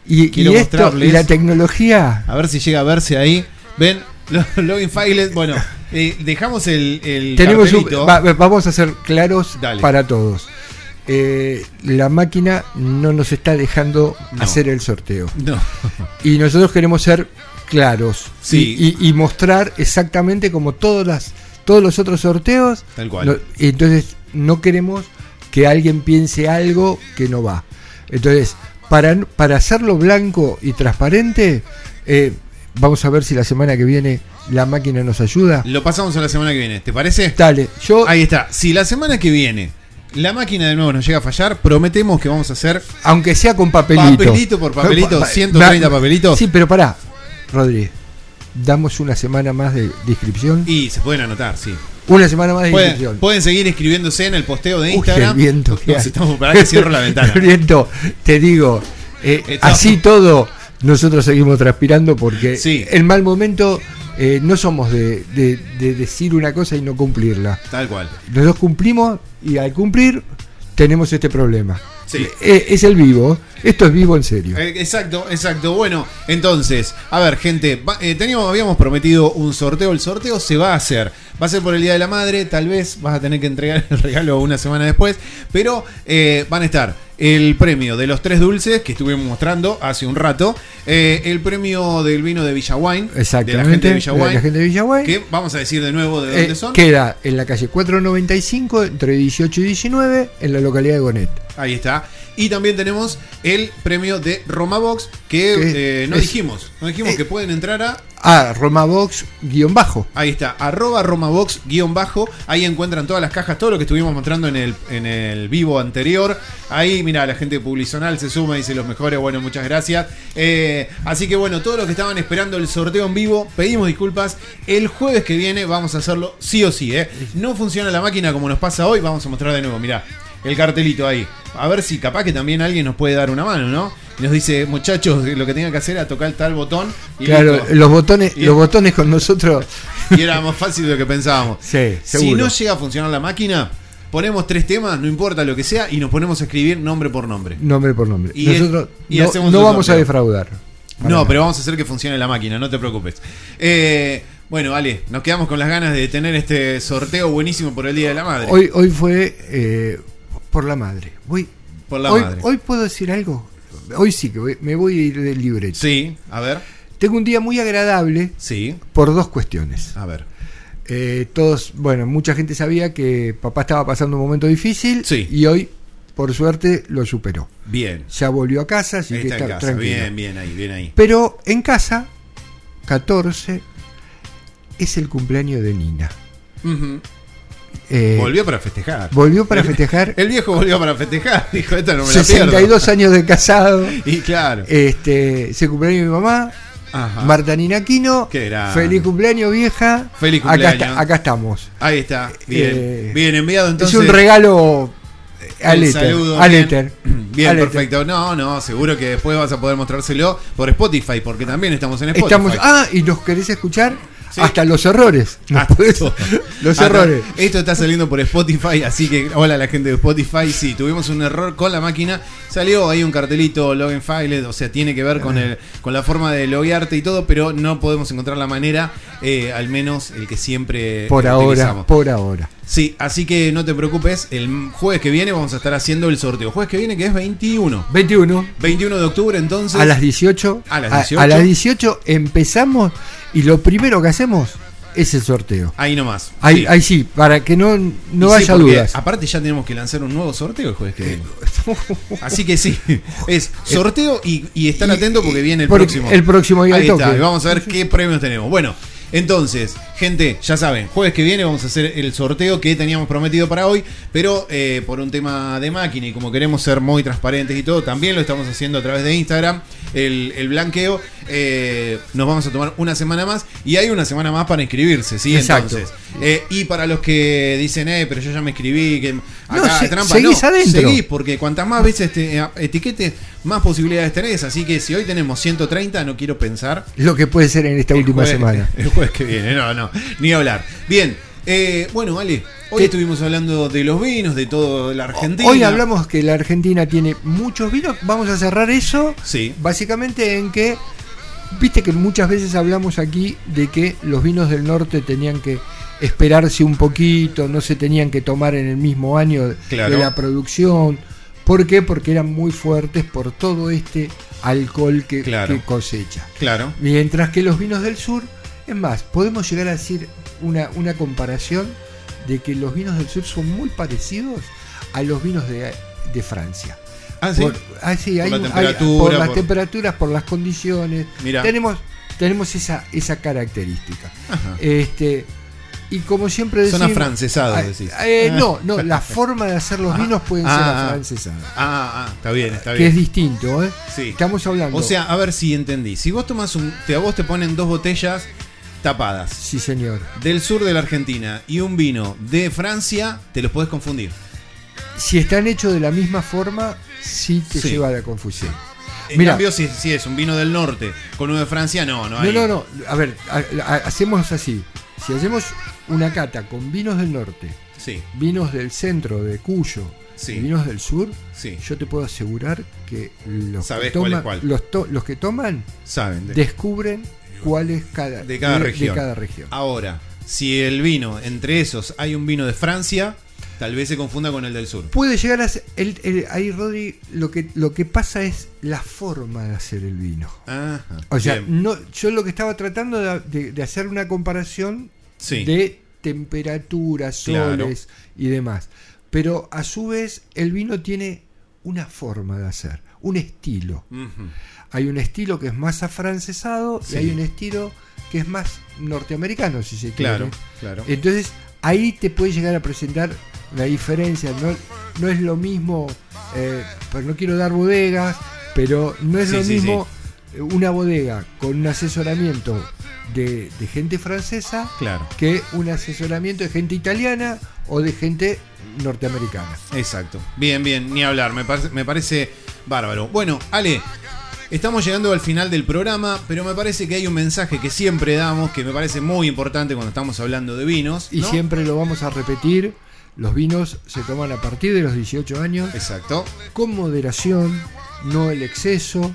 y- Quiero y esto, mostrarles. y la tecnología, A ver si llega a verse ahí. Ven, lo- login files. Bueno, eh, dejamos el, el tenemos un- cartelito. va- vamos a ser claros Dale. para todos. Eh, la máquina no nos está dejando No. hacer el sorteo. No. Y nosotros queremos ser claros Sí. y, y- y mostrar exactamente como todas las, todos los otros sorteos. Tal cual. No- entonces no queremos que alguien piense algo que no va. Entonces, para, para hacerlo blanco y transparente, eh, vamos a ver si la semana que viene la máquina nos ayuda. Lo pasamos a la semana que viene, ¿te parece? Dale, yo, Ahí está. Si la semana que viene la máquina de nuevo nos llega a fallar, prometemos que vamos a hacer aunque sea con papelito. Papelito por papelito, Pa- pa- 130 ma- papelitos. Sí, pero pará, Rodri, damos una semana más de, de inscripción. y se pueden anotar, sí. Una semana más de Pueden, inscripción. pueden seguir inscribiéndose en el posteo de Uy, Instagram. el viento que Nos hay. estamos para que cierro la ventana. El viento, te digo, eh, así todo, nosotros seguimos transpirando porque Sí. el mal momento eh, no somos de, de- de decir una cosa y no cumplirla. Tal cual. Nosotros cumplimos y al cumplir tenemos este problema. Eh, es, el vivo. Esto es vivo en serio. Eh, exacto, exacto. Bueno, entonces, a ver, gente, eh, teníamos, habíamos prometido un sorteo. El sorteo se va a hacer. Va a ser por el Día de la Madre. Tal vez vas a tener que entregar el regalo una semana después. Pero van a estar el premio de los tres dulces que estuvimos mostrando hace un rato, el premio del vino de Villaguain, de la gente de Villaguain, que vamos a decir de nuevo de dónde son. Queda en la calle 495, entre 18 y 19, en la localidad de Gonet. Ahí está. Y también tenemos el premio de Romabox, que eh, no dijimos. No dijimos eh, que pueden entrar a. A Romabox guion bajo. Ahí está, arroba Romabox guion bajo. Ahí encuentran todas las cajas, todo lo que estuvimos mostrando en el, en el vivo anterior. Ahí, mira, la gente de Publizonal se suma y dice los mejores. Bueno, muchas gracias. Eh, así que bueno, todos los que estaban esperando el sorteo en vivo, pedimos disculpas. El jueves que viene vamos a hacerlo sí o sí. No funciona la máquina como nos pasa hoy. Vamos a mostrar de nuevo, mirá el cartelito ahí. A ver si capaz que también alguien nos puede dar una mano, ¿no? Y nos dice, muchachos, lo que tengan que hacer es tocar tal botón. Y claro, los botones, los botones con nosotros. Y era más fácil de lo que pensábamos. Sí, Si no llega a funcionar la máquina, ponemos tres temas, no importa lo que sea, y nos ponemos a escribir nombre por nombre. Nombre por nombre. Y nosotros no, vamos a defraudar. No, pero vamos a hacer que funcione la máquina, no te preocupes. Eh, bueno, Ale, nos quedamos con las ganas de tener este sorteo buenísimo por el Día de la Madre. Hoy, hoy fue eh, por la madre. Por la hoy, madre. Hoy puedo decir algo. Hoy sí que me voy a ir del libreto. Sí, a ver. Tengo un día muy agradable. Sí. Por dos cuestiones. A ver. Eh, todos, bueno, mucha gente sabía que papá estaba pasando un momento difícil. Sí. Y hoy, por suerte, lo superó. Bien. Ya volvió a casa, así que está tranquilo. Bien, bien ahí, bien ahí. Pero en casa, 14, es el cumpleaños de Nina. Eh, volvió para festejar. Volvió para festejar. El viejo volvió para festejar. Dijo, esta no me 62 años de casado. Y claro. Este, se cumpleaños mi mamá. Marta Ninaquino. Feliz cumpleaños, vieja. Feliz cumpleaños. Acá, estamos. Ahí está. Bien. Eh, bien enviado entonces. Es un regalo al éter. Bien, perfecto. No, no, seguro que después vas a poder mostrárselo por Spotify, porque también estamos en Spotify. Estamos, ah, y nos querés escuchar hasta los errores. los errores. Esto está saliendo por Spotify, así que hola la gente de Spotify. Sí, tuvimos un error con la máquina. Salió ahí un cartelito login file, o sea, tiene que ver con el con la forma de loguearte y todo, pero no podemos encontrar la manera, eh, al menos el que siempre por ahora, por ahora. Sí, así que no te preocupes, el jueves que viene vamos a estar haciendo el sorteo. Jueves que viene que es 21. 21. 21 de octubre, entonces. A las 18. A las 18. A, las 18 empezamos y lo primero que hacemos es el sorteo. Ahí nomás. Ahí sí, sí para que no, no haya dudas. Aparte ya tenemos que lanzar un nuevo sorteo el jueves que viene. Así que sí, es sorteo y, y están atentos porque viene el próximo. El próximo día Ahí está, y vamos a ver qué premios tenemos. Bueno, entonces, gente, ya saben, jueves que viene vamos a hacer el sorteo que teníamos prometido para hoy, pero eh, por un tema de máquina y como queremos ser muy transparentes y todo, también lo estamos haciendo a través de Instagram, el, blanqueo. Eh, nos vamos a tomar una semana más y hay una semana más para inscribirse, ¿sí? Exacto. Entonces, eh, y para los que dicen, eh, pero yo ya me inscribí, que acá no, trampa, seguís adentro. Seguís, porque cuantas más veces te etiquetes, más posibilidades tenés. Así que si hoy tenemos 130, no quiero pensar. Lo que puede ser en esta última semana. El jueves que viene, no, no, ni hablar. Bien, eh, bueno, vale. Hoy estuvimos hablando de los vinos, de toda la Argentina. Hoy hablamos que la Argentina tiene muchos vinos. Vamos a cerrar eso. Sí. Básicamente en que. Viste que muchas veces hablamos aquí de que los vinos del norte tenían que esperarse un poquito, no se tenían que tomar en el mismo año de la producción. ¿Por qué? Porque eran muy fuertes por todo este alcohol que, cosecha. Claro. Mientras que los vinos del sur, es más, podemos llegar a decir una, una comparación de que los vinos del sur son muy parecidos a los vinos de, Francia. Ah, sí. Por, ah, sí, hay, por las temperaturas, por las condiciones. Tenemos, tenemos esa, esa característica. Este, y como siempre decimos. Son afrancesados, decís. Eh, no, no, la forma de hacer los vinos pueden ser ah, afrancesados. Ah, ah, está bien, está bien. Que es distinto, ¿eh? Sí. Estamos hablando. O sea, a ver si entendí. Si vos tomas un. Te, a vos te ponen dos botellas tapadas. Sí, señor. Del sur de la Argentina y un vino de Francia, te los podés confundir. Si están hechos de la misma forma, sí te lleva a la confusión. En cambio, si, si, es un vino del norte con uno de Francia, no, no hay. No, no, no. A ver, hacemos así. Si hacemos una cata con vinos del norte, sí. vinos del centro, de Cuyo, vinos del sur, yo te puedo asegurar que los, que toman, Los, que toman Saben descubren cuál es cada, de cada, región. Ahora, si el vino, entre esos hay un vino de Francia, tal vez se confunda con el del sur. Puede llegar a ser. ahí, Rodri, lo que, lo que pasa es la forma de hacer el vino. o sea, no, yo lo que estaba tratando de, hacer una comparación de temperaturas, soles y demás. Pero a su vez, el vino tiene una forma de hacer, un estilo. Hay un estilo que es más afrancesado y hay un estilo que es más norteamericano, si se quiere. Claro, claro. Entonces, ahí te puede llegar a presentar la diferencia. No, no es lo mismo, eh, pero no quiero dar bodegas, pero no es lo mismo una bodega con un asesoramiento de, gente francesa claro. que un asesoramiento de gente italiana o de gente norteamericana. Exacto. Bien, bien, ni hablar, me, parece, me parece bárbaro. Bueno, Ale, estamos llegando al final del programa, pero me parece que hay un mensaje que siempre damos, que me parece muy importante cuando estamos hablando de vinos. Y siempre lo vamos a repetir. Los vinos se toman a partir de los 18 años. Exacto. Con moderación, no el exceso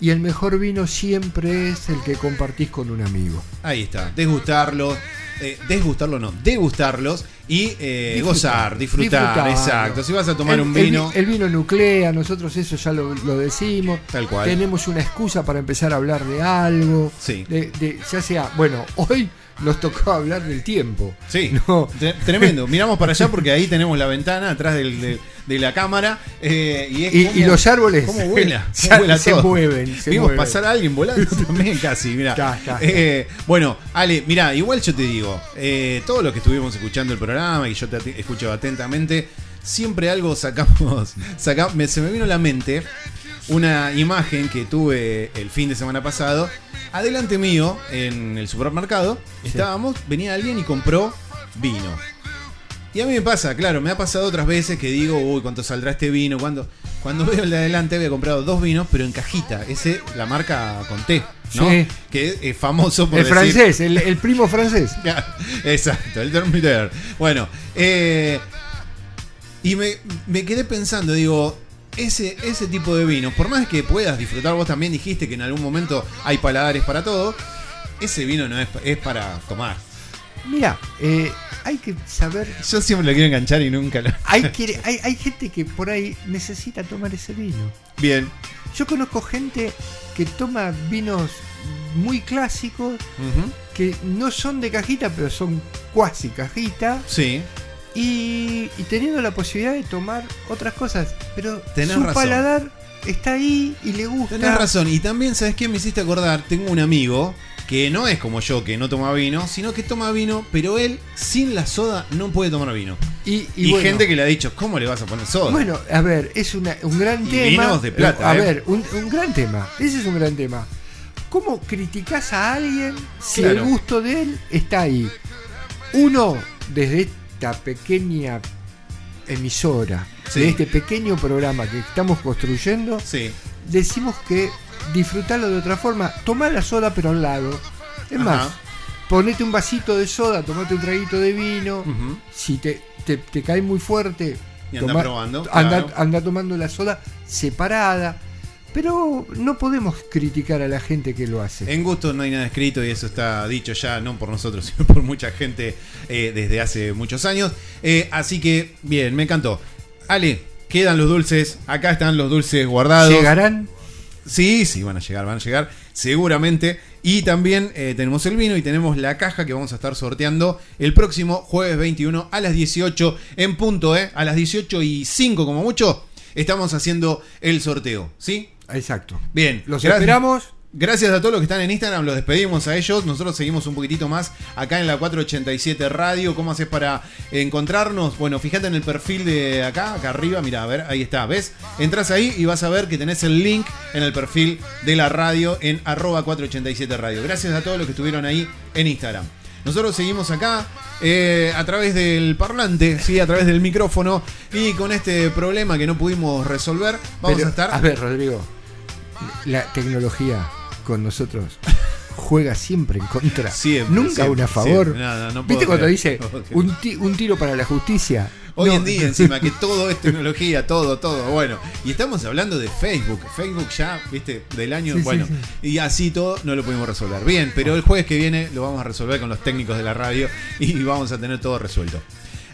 y el mejor vino siempre es el que compartís con un amigo. Ahí está, desgustarlo, eh, desgustarlo no, degustarlos y eh, gozar, disfrutar, exacto. Si vas a tomar un vino. El, vino nuclea, nosotros eso ya lo, decimos. Tal cual. Tenemos una excusa para empezar a hablar de algo. Sí. de, ya sea, bueno, hoy nos tocó hablar del tiempo. Sí, no. tremendo. Miramos para allá porque ahí tenemos la ventana atrás de la cámara. Eh, y, los árboles ¿cómo vuela? se mueven. Vimos pasar a alguien volando también casi. Mira. Eh, bueno, Ale, mira, igual yo te digo, eh, todo lo que estuvimos escuchando el programa y yo te escucho atentamente, siempre algo sacamos, sacamos se me vino a la mente una imagen que tuve el fin de semana pasado. Adelante mío, en el supermercado, estábamos, venía alguien y compró vino. Y a mí me pasa, claro, me ha pasado otras veces que digo, uy, ¿cuánto saldrá este vino? Cuando, cuando veo el de adelante había comprado dos vinos, pero en cajita. Ese, la marca Conté, ¿no? Que es famoso por El francés, el, primo francés. Exacto, el Terminator. Bueno, eh, y me, me quedé pensando, digo, ese, ese tipo de vino, por más que puedas disfrutar, vos también dijiste que en algún momento hay paladares para todo, ese vino no es, es para tomar. Mira, eh, hay que saber. Yo siempre lo quiero enganchar y nunca lo. Hay, hay, hay gente que por ahí necesita tomar ese vino. Bien. Yo conozco gente que toma vinos muy clásicos, que no son de cajita, pero son cuasi cajita. Sí y, teniendo la posibilidad de tomar otras cosas. Pero su paladar está ahí y le gusta. Tenés razón. Y también, ¿sabes qué? Me hiciste acordar. Tengo un amigo que no es como yo, que no toma vino, sino que toma vino, pero él sin la soda no puede tomar vino. Y, gente que le ha dicho, ¿cómo le vas a poner soda? Bueno, a ver, es un gran tema. Vinos de plata. A ¿eh? ver, un, gran tema. Ese es un gran tema. ¿Cómo criticas a alguien si el gusto de él está ahí? Uno, desde esta pequeña emisora, de este pequeño programa que estamos construyendo, decimos que disfrutarlo de otra forma, tomar la soda pero al lado. Es más, ponete un vasito de soda, tomate un traguito de vino, si te, te, cae muy fuerte, y anda probando. anda tomando la soda separada pero no podemos criticar a la gente que lo hace. En gusto no hay nada escrito y eso está dicho ya, no por nosotros, sino por mucha gente eh, desde hace muchos años. Eh, así que, bien, me encantó. Ale, quedan los dulces. Acá están los dulces guardados. ¿Llegarán? Sí, sí, van a llegar, van a llegar, seguramente. Y también eh, tenemos el vino y tenemos la caja que vamos a estar sorteando el próximo jueves 21 a las 18 en punto, ¿eh? A las 18 y 5 como mucho. Estamos haciendo el sorteo, ¿sí? Exacto. Bien, los esperamos. Gracias a todos los que están en Instagram, los despedimos a ellos. Nosotros seguimos un poquitito más acá en la 487 Radio. ¿Cómo haces para encontrarnos? Bueno, fíjate en el perfil de acá, acá arriba. Mira, a ver, ahí está. ¿Ves? Entras ahí y vas a ver que tenés el link en el perfil de la radio en arroba 487 Radio. Gracias a todos los que estuvieron ahí en Instagram. Nosotros seguimos acá eh, a través del parlante, ¿sí? a través del micrófono y con este problema que no pudimos resolver, vamos a estar... A ver, Rodrigo la tecnología con nosotros juega siempre en contra. Nunca una a favor. ¿Viste cuando dice un, tiro para la justicia? Hoy en día, encima, que todo es tecnología, todo, todo. Bueno, y estamos hablando de Facebook. Facebook ya, viste, del año. bueno, y así todo no lo pudimos resolver. Bien, pero el jueves que viene lo vamos a resolver con los técnicos de la radio y vamos a tener todo resuelto.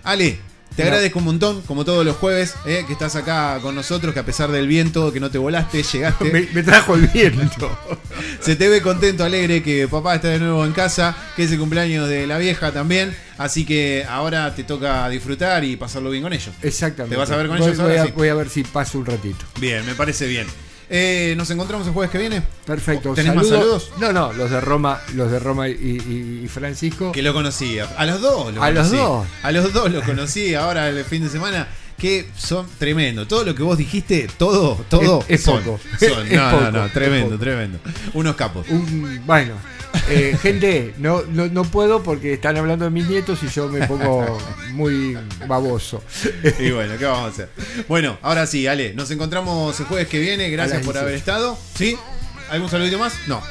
Ale, te agradezco un montón, como todos los jueves, eh, que estás acá con nosotros, que a pesar del viento, que no te volaste, llegaste. me, trajo el viento. Se te ve contento, alegre, que papá está de nuevo en casa, que es el cumpleaños de la vieja también. Así que ahora te toca disfrutar y pasarlo bien con ellos. Exactamente. ¿Te vas a ver con ellos voy A, Voy a ver si paso un ratito. Bien, me parece bien. Eh, ¿Nos encontramos el jueves que viene? Perfecto. ¿Tenés más saludos? No, no, los de Roma, los de Roma y, Francisco. Que lo conocía. A los dos A los dos. A los dos lo conocí ahora el fin de semana. Que son tremendo. Todo lo que vos dijiste, todo, todo. Es, poco. no, no, no, tremendo, tremendo. Unos capos. bueno, eh, gente, no, no, puedo porque están hablando de mis nietos y yo me pongo muy baboso. Y bueno, ¿qué vamos a hacer? Bueno, ahora sí, Ale, nos encontramos el jueves que viene. Gracias por haber estado. ¿Sí? ¿Algún saludito más? No.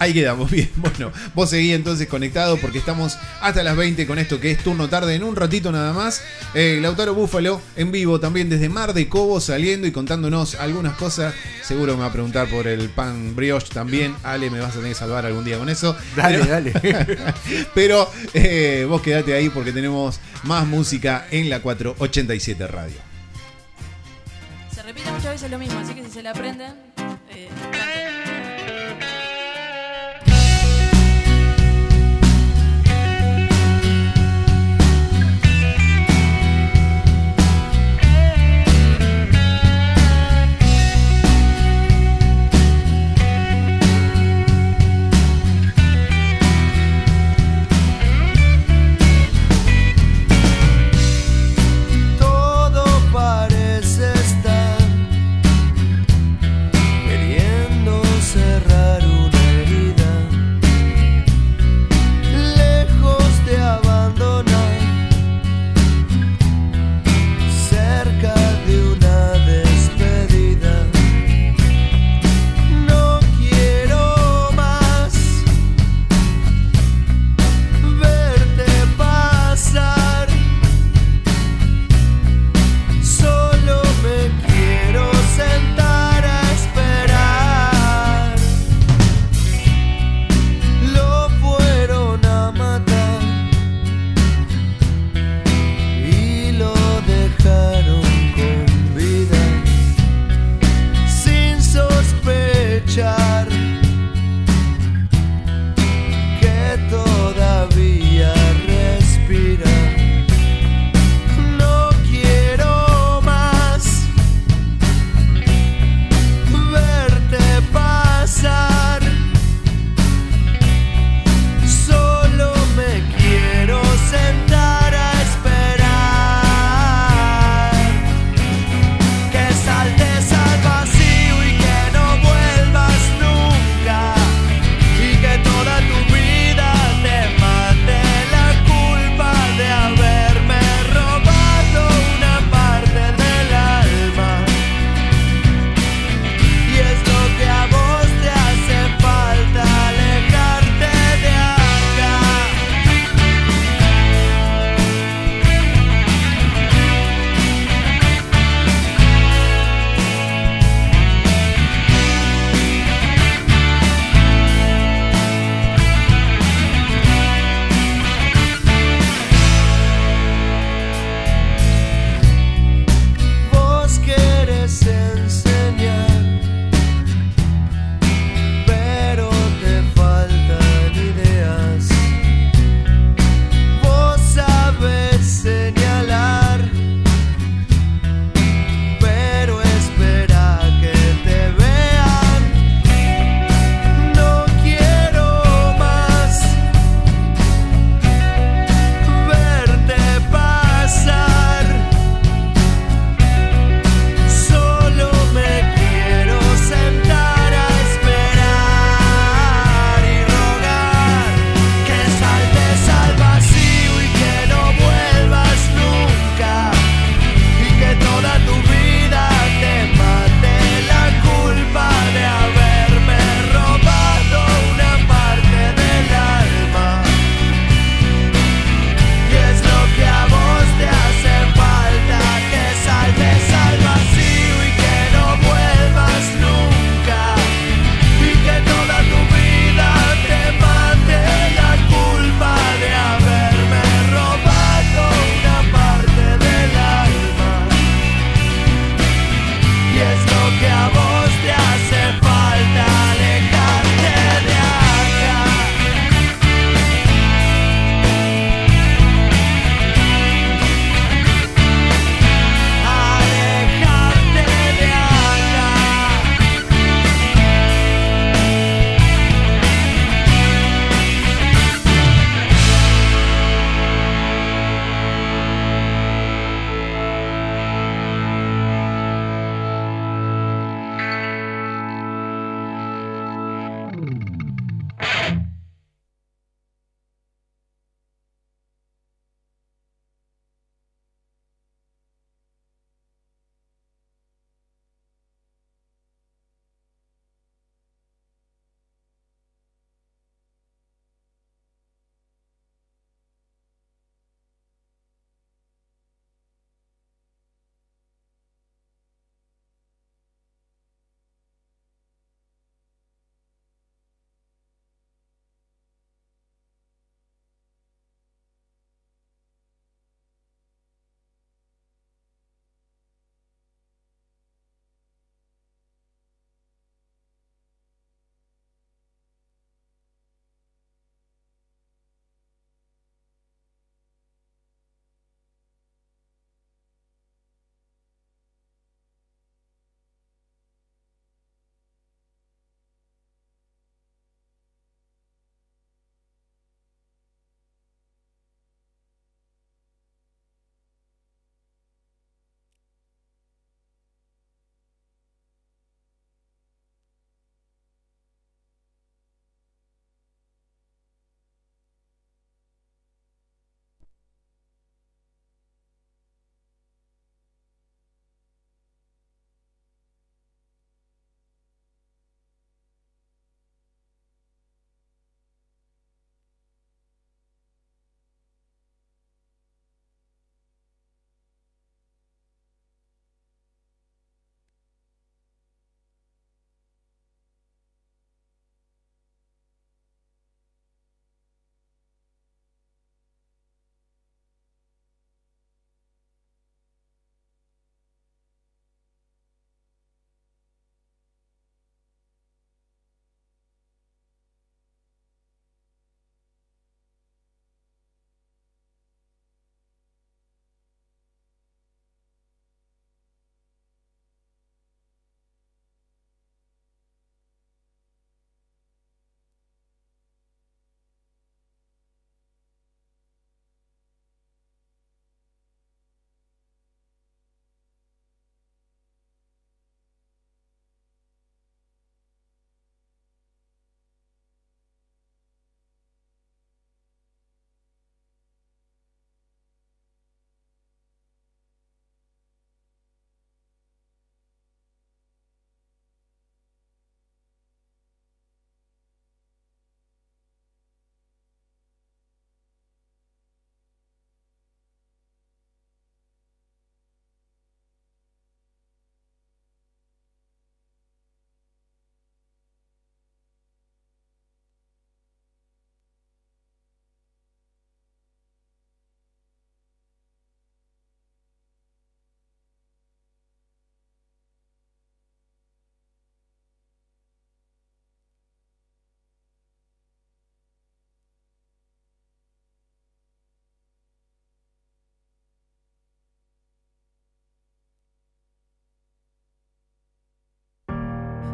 Ahí quedamos, bien. Bueno, vos seguí entonces conectado porque estamos hasta las 20 con esto que es turno tarde en un ratito nada más. Eh, Lautaro Búfalo en vivo también desde Mar de Cobo saliendo y contándonos algunas cosas. Seguro me va a preguntar por el pan brioche también. Ale, me vas a tener que salvar algún día con eso. Dale, dale. pero eh, vos quedate ahí porque tenemos más música en la 487 Radio. Se repite muchas veces lo mismo, así que si se la aprenden, eh,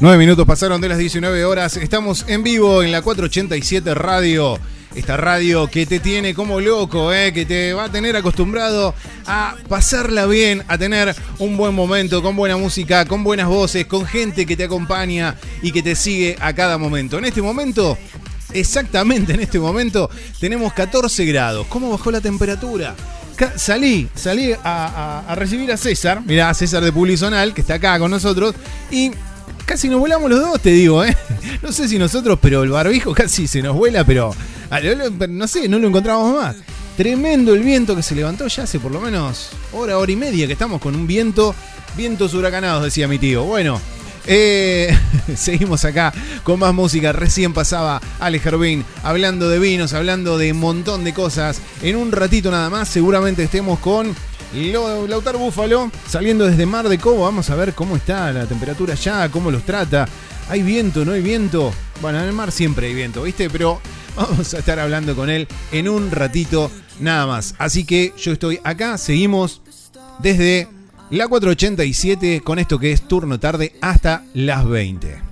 9 minutos pasaron de las 19 horas. Estamos en vivo en la 487 Radio. Esta radio que te tiene como loco, eh, que te va a tener acostumbrado a pasarla bien, a tener un buen momento, con buena música, con buenas voces, con gente que te acompaña y que te sigue a cada momento. En este momento, exactamente en este momento, tenemos 14 grados. ¿Cómo bajó la temperatura? Salí, salí a recibir a César, mirá, a César de Publizonal, que está acá con nosotros, y casi nos volamos los dos, te digo, ¿eh? No sé si nosotros, pero el barbijo casi se nos vuela, pero no sé, no lo encontramos más. Tremendo el viento que se levantó ya hace por lo menos hora, hora y media que estamos con un viento, vientos huracanados, decía mi tío. Bueno, eh, seguimos acá con más música. Recién pasaba Alex Jardín hablando de vinos, hablando de un montón de cosas. En un ratito nada más, seguramente estemos con Lautaro Búfalo saliendo desde Mar de Cobo. Vamos a ver cómo está la temperatura allá, cómo los trata. ¿Hay viento? ¿No hay viento? Bueno, en el mar siempre hay viento, ¿viste? Pero vamos a estar hablando con él en un ratito nada más. Así que yo estoy acá, seguimos desde la 487 con esto que es turno tarde hasta las 20.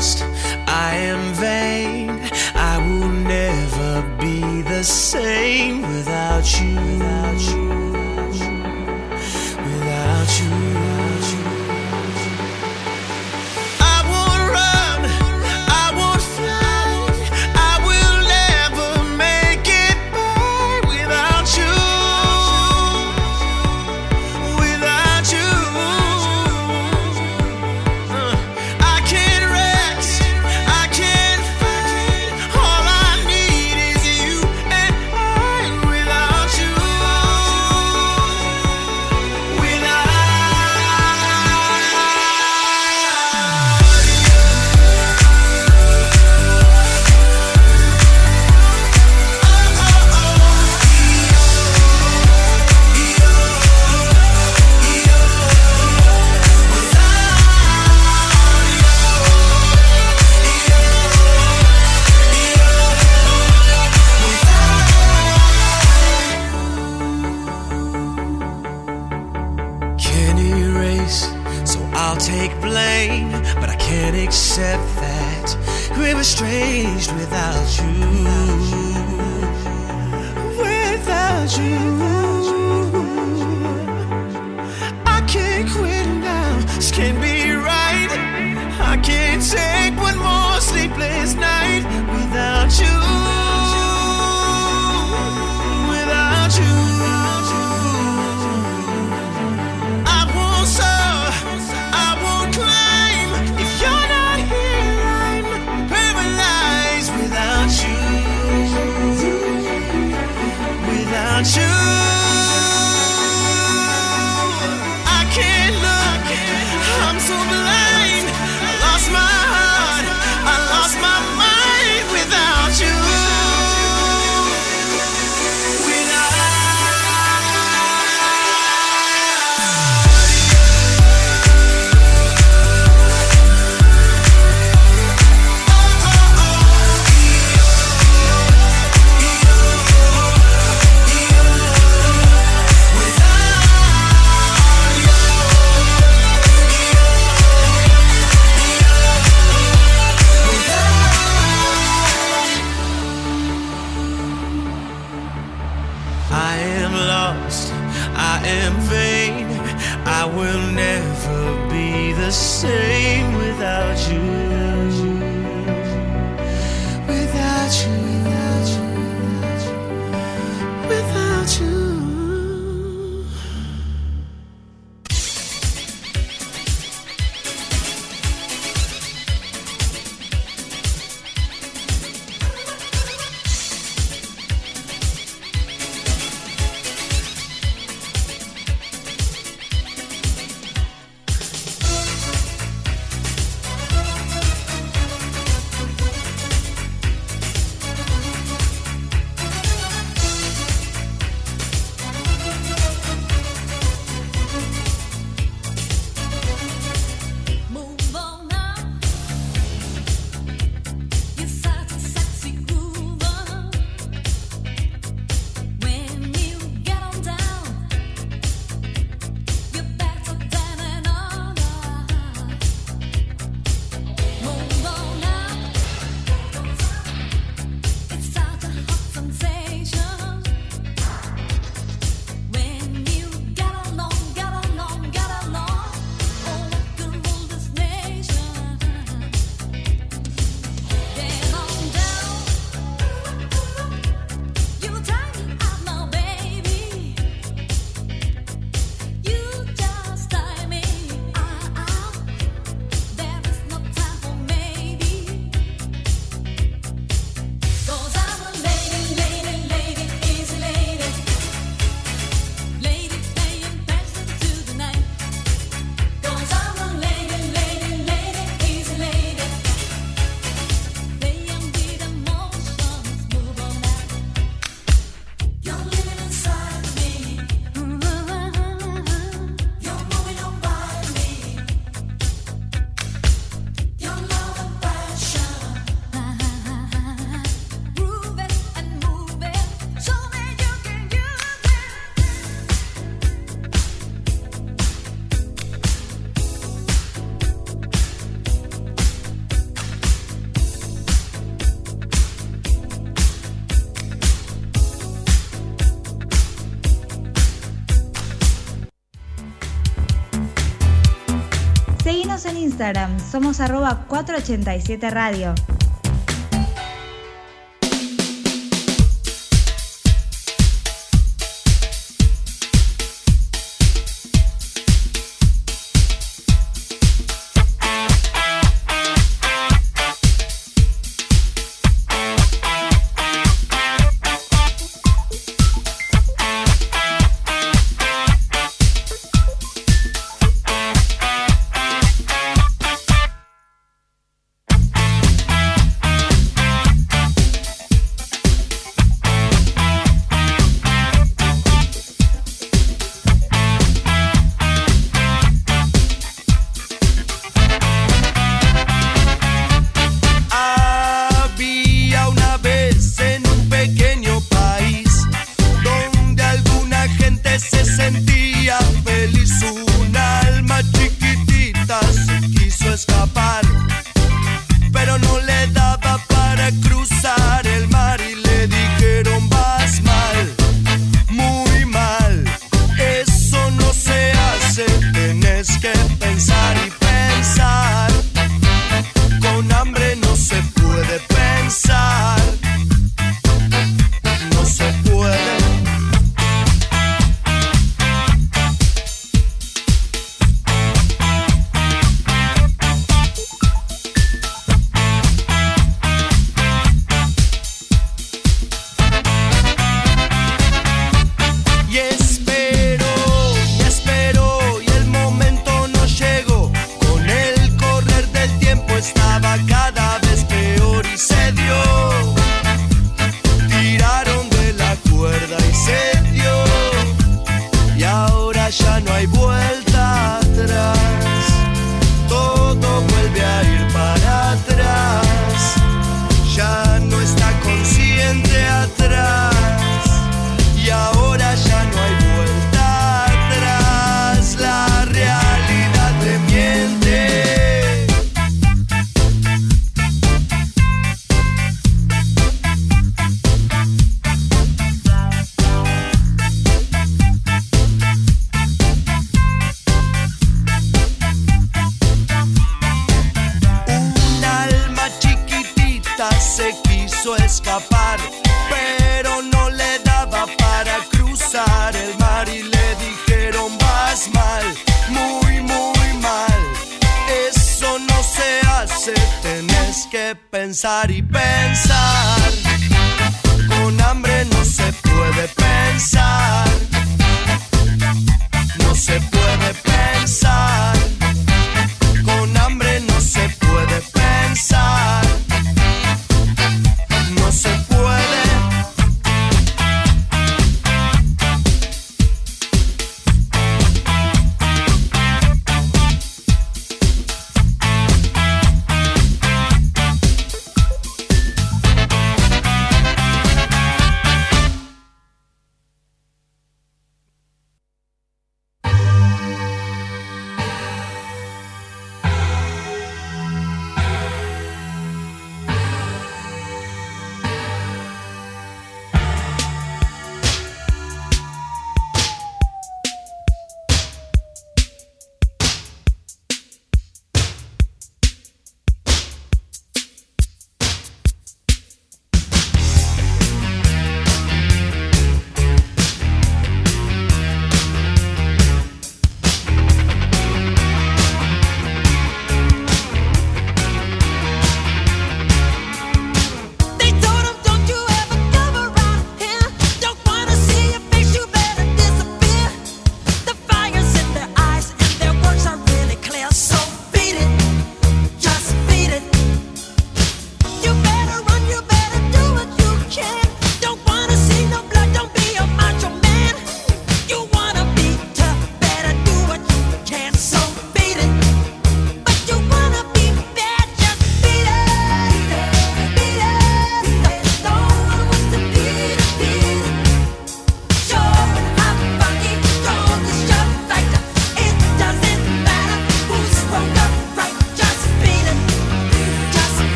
lost. Somos arroba 487 radio.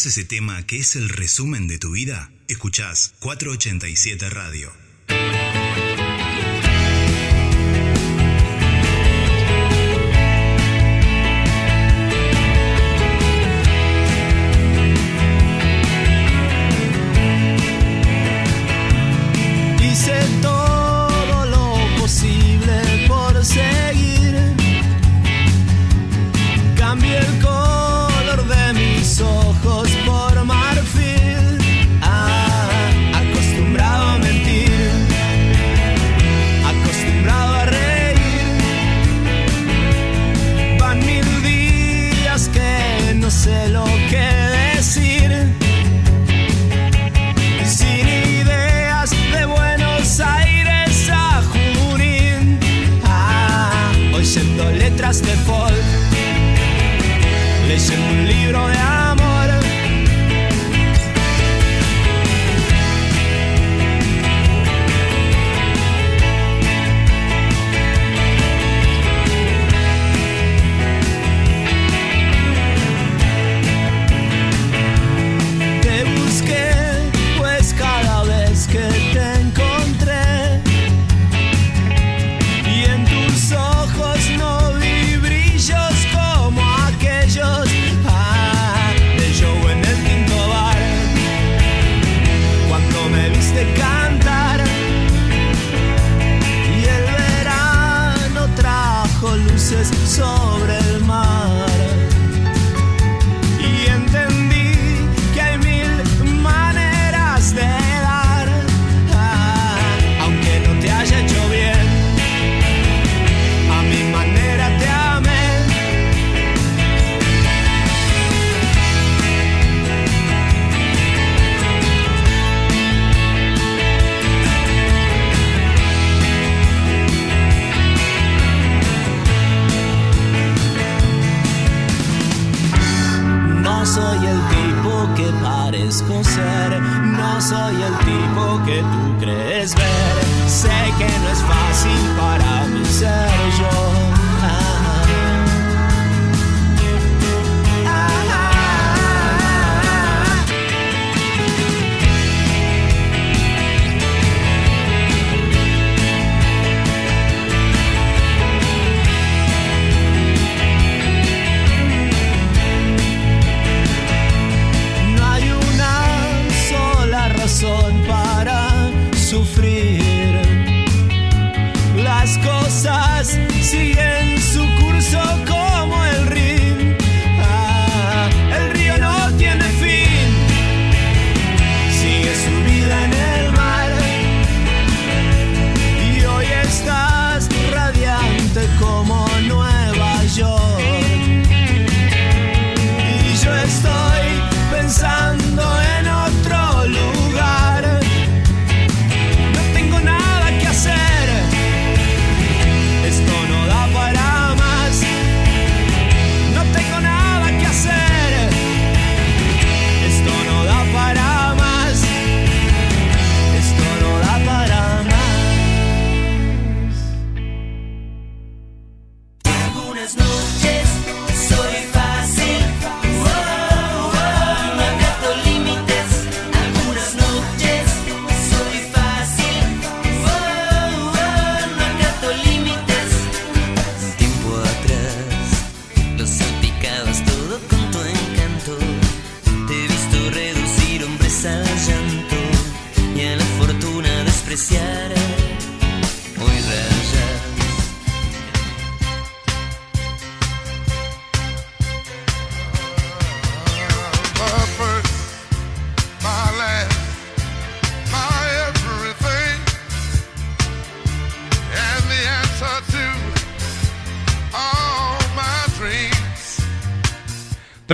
¿Escuchás ese tema que es el resumen de tu vida? Escuchás 487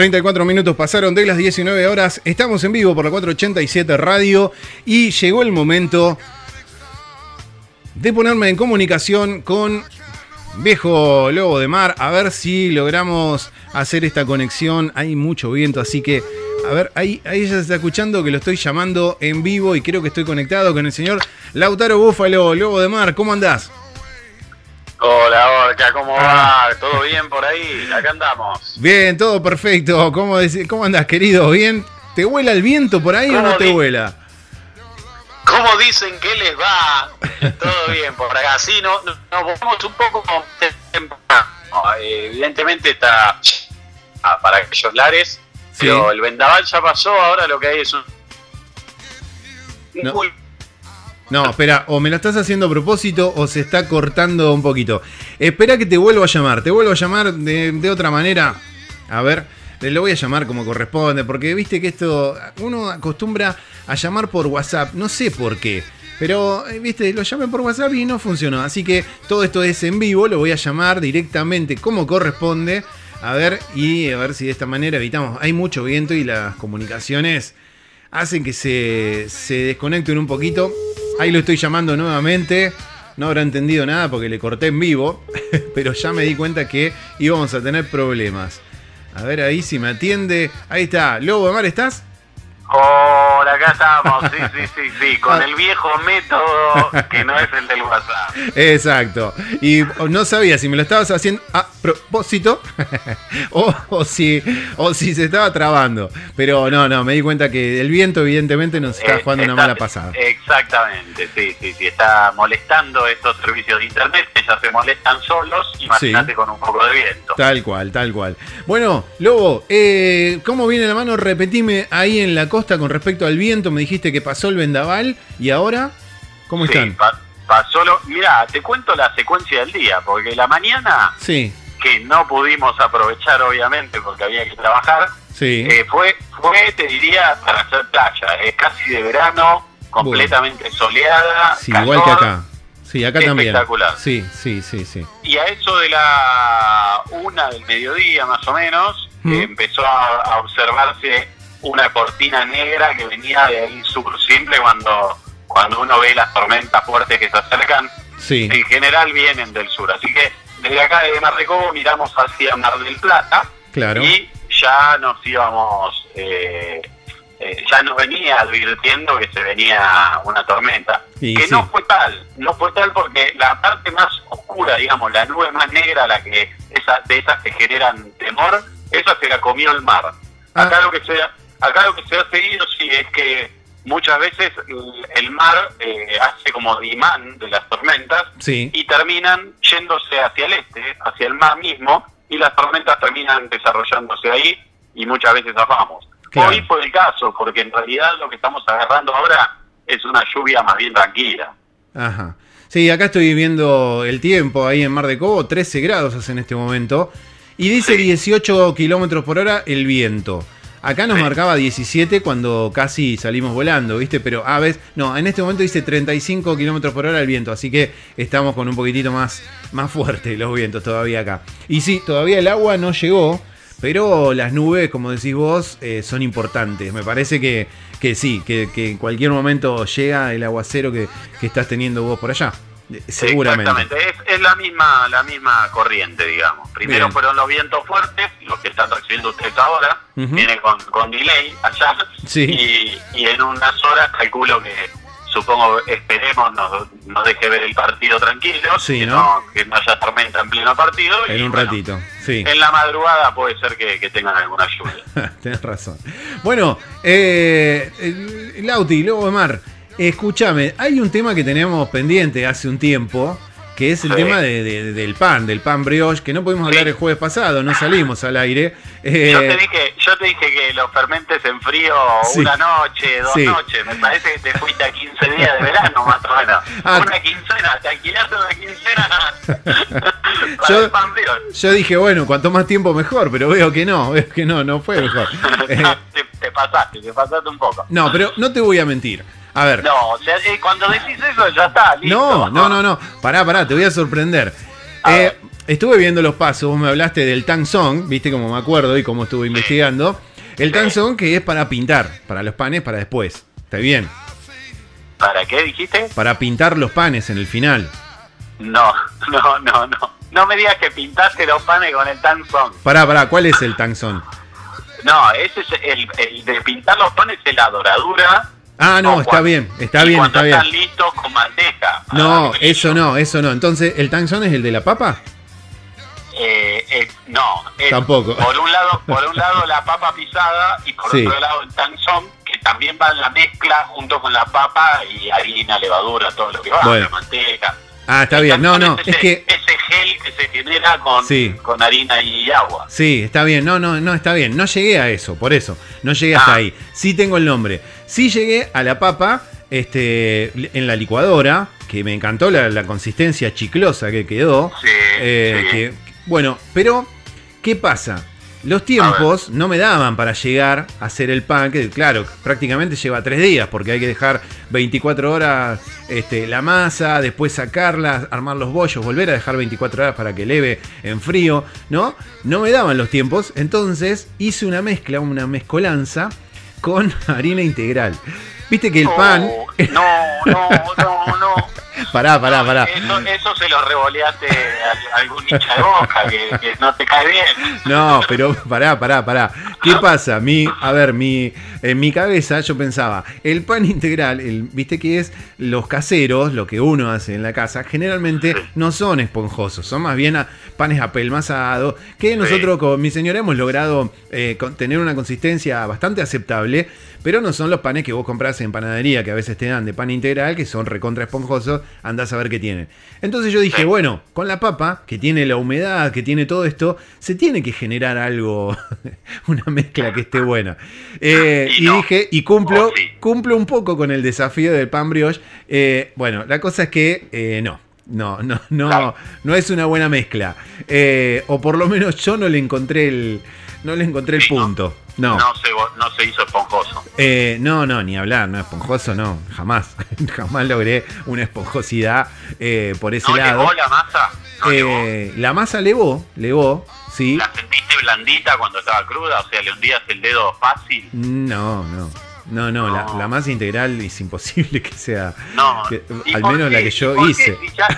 Radio.34 minutos pasaron de las 19 horas. Estamos en vivo por la 487 Radio y llegó el momento de ponerme en comunicación con viejo lobo de mar. A ver si logramos hacer esta conexión. Hay mucho viento, así que a ver, ahí, ahí se está escuchando que lo estoy llamando en vivo y creo que estoy conectado con el señor Lautaro Búfalo, Lobo de Mar. ¿Cómo andás? Hola, Orca, ¿cómo ah. va? ¿Todo bien por ahí? Acá andamos. Bien, todo perfecto. ¿Cómo, ¿Cómo andas, querido? ¿Bien? ¿Te vuela el viento por ahí o no te vuela? ¿Cómo dicen que les va? Todo bien por acá. Sí, no, nos volvemos un poco evidentemente está para aquellos lares, pero el vendaval ya pasó, ahora lo que hay es un... No. Espera, o me lo estás haciendo a propósito o se está cortando un poquito. Espera que te vuelvo a llamar, te vuelvo a llamar de, de otra manera. A ver, lo voy a llamar como corresponde, porque viste que esto, uno acostumbra a llamar por WhatsApp, no sé por qué. Pero, eh, viste, lo llamé por WhatsApp y no funcionó. Así que todo esto es en vivo, lo voy a llamar directamente como corresponde. A ver, y a ver si de esta manera evitamos. Hay mucho viento y las comunicaciones hacen que se, se desconecten un poquito. Ahí lo estoy llamando nuevamente. No habrá entendido nada porque le corté en vivo, pero ya me di cuenta que íbamos a tener problemas. A ver ahí si me atiende. Ahí está. Lobo de Mar, ¿estás? Hola, acá estamos, sí, sí, sí, sí, con el viejo método que no es el del WhatsApp. Exacto. Y no sabía si me lo estabas haciendo a propósito o, si, o si se estaba trabando. Pero no, no, me di cuenta que el viento evidentemente nos está eh, jugando una mala pasada. Exactamente, sí, sí, sí, está molestando estos servicios de internet que ya se molestan solos, imagínate con un poco de viento. Tal cual, tal cual. Bueno, Lobo, eh, ¿cómo viene la mano? Repetime ahí en la con respecto al viento? Me dijiste que pasó el vendaval y ahora, ¿cómo están? pasó lo. Mira, te cuento la secuencia del día, porque la mañana, sí. que no pudimos aprovechar, obviamente, porque había que trabajar, sí. Eh, fue, fue, te diría, para hacer playa. Es casi de verano, completamente soleada. igual que acá. Sí, acá también. Espectacular. Sí, sí, sí, sí. Y a eso de la una del mediodía, más o menos, empezó a observarse una cortina negra que venía de ahí sur. Siempre cuando, cuando uno ve las tormentas fuertes que se acercan, en general vienen del sur. Así que desde acá de Mar de Cobo miramos hacia Mar del Plata claro. y ya nos íbamos, eh, eh, ya nos venía advirtiendo que se venía una tormenta. que no fue tal, no fue tal porque la parte más oscura, digamos, la nube más negra, la que esa, de esas que generan temor, esa se la comió el mar. Ah. Acá lo que sea Acá lo que se ha seguido sí es que muchas veces el mar eh, hace como imán de las tormentas y terminan yéndose hacia el este, hacia el mar mismo, y las tormentas terminan desarrollándose ahí y muchas veces zafamos. Hoy fue el caso, porque en realidad lo que estamos agarrando ahora es una lluvia más bien tranquila. Ajá. Sí, acá estoy viendo el tiempo ahí en Mar de Cobo, 13 grados hace en este momento, y dice 18 kilómetros por hora el viento. Acá nos marcaba 17 cuando casi salimos volando, ¿viste? Pero a veces, no, en este momento dice 35 kilómetros por hora el viento, así que estamos con un poquitito más, más fuerte los vientos todavía acá. Y sí, todavía el agua no llegó, pero las nubes, como decís vos, eh, son importantes. Me parece que, que sí, que, en cualquier momento llega el aguacero que, que estás teniendo vos por allá. Seguramente. Exactamente, es, la misma la misma corriente, digamos. Primero fueron los vientos fuertes, los que están ustedes ahora, viene con, con delay allá, y, y, en unas horas calculo que, supongo, esperemos, nos, nos deje ver el partido tranquilo, que, ¿no? que no haya tormenta en pleno partido. En un ratito, sí. En la madrugada puede ser que, tengan alguna lluvia. Tienes razón. Bueno, eh, Lauti, Lobo de Mar. Escúchame, hay un tema que teníamos pendiente hace un tiempo, que es el tema del pan, del pan brioche, que no pudimos hablar el jueves pasado, no salimos al aire. Eh, yo, te dije, yo te dije que los fermentes en frío una noche, dos noches, me parece que te fuiste a 15 días de verano más o menos. Ah. una quincena, te alquilaste una quincena yo, el pan brioche. Yo dije, bueno, cuanto más tiempo mejor, pero veo que no, veo que no, no fue mejor. te, te pasaste, te pasaste un poco. No, pero no te voy a mentir. A ver. No, o sea, eh, cuando decís eso ya está. Listo. No, no, no, no. Pará, pará, te voy a sorprender. Eh, estuve viendo los pasos, vos me hablaste del Tang Song, viste como me acuerdo y como estuve investigando. El Tang Song que es para pintar, para los panes para después. ¿Está bien? ¿Para qué dijiste? Para pintar los panes en el final. No, no, no, no. No me digas que pintaste los panes con el Tang Song. Pará, pará, ¿cuál es el Tang Song? No, ese es el, el de pintar los panes es la doradura Ah, no, está bien, está bien, está bien. Están listos con manteca. No, eso no, eso no. Entonces, ¿el tanzón es el de la papa? Eh, eh, no, tampoco. Por un lado, por un lado la papa pisada y por otro lado el tanzón que también va en la mezcla junto con la papa y harina, levadura, todo lo que va, la manteca. Ah, está bien. No, no, es que ese gel que se genera con, con harina y agua. Sí, está bien. No, no, no, está bien. No llegué a eso, por eso. No llegué hasta ah. ahí. Sí tengo el nombre. Sí llegué a la papa este, en la licuadora, que me encantó la, consistencia chiclosa que quedó. Sí, eh, bueno, pero ¿qué pasa? Los tiempos no me daban para llegar a hacer el pan, que claro, prácticamente lleva tres días, porque hay que dejar 24 horas este, la masa, después sacarla, armar los bollos, volver a dejar 24 horas para que leve en frío, ¿no? No me daban los tiempos, entonces hice una mezcla, una mezcolanza con harina integral. Viste que el pan. No, no, no, no. Pará, pará, pará. Eso, se lo revoleaste a algún hincha de boca que, no te cae bien. No, pero pará, pará, pará. ¿Qué pasa? Mi, a ver, mi, en mi cabeza yo pensaba, el pan integral, el, viste que es los caseros, lo que uno hace en la casa, generalmente no son esponjosos, son más bien panes apelmazados, que nosotros con mi señora hemos logrado eh, tener una consistencia bastante aceptable pero no son los panes que vos compras en panadería, que a veces te dan de pan integral, que son recontra esponjosos, andás a ver qué tienen. Entonces yo dije, bueno, con la papa, que tiene la humedad, que tiene todo esto, se tiene que generar algo, una mezcla que esté buena. Eh, y, dije, y cumplo, oh, cumplo un poco con el desafío del pan brioche. Eh, bueno, la cosa es que eh, no. No, no, no, no es una buena mezcla. o por lo menos yo no le encontré el, no le encontré el punto. No. No se, no se hizo esponjoso. Eh, no, no, ni hablar, no, esponjoso no, jamás. jamás logré una esponjosidad eh, por ese ¿No lado. ¿Levó la masa? eh, la masa levó, levó, sí. ¿La sentiste blandita cuando estaba cruda? O sea, ¿le hundías el dedo fácil? No, no. No, no, La, masa integral es imposible que sea. No, al menos la que yo hice. Si ya,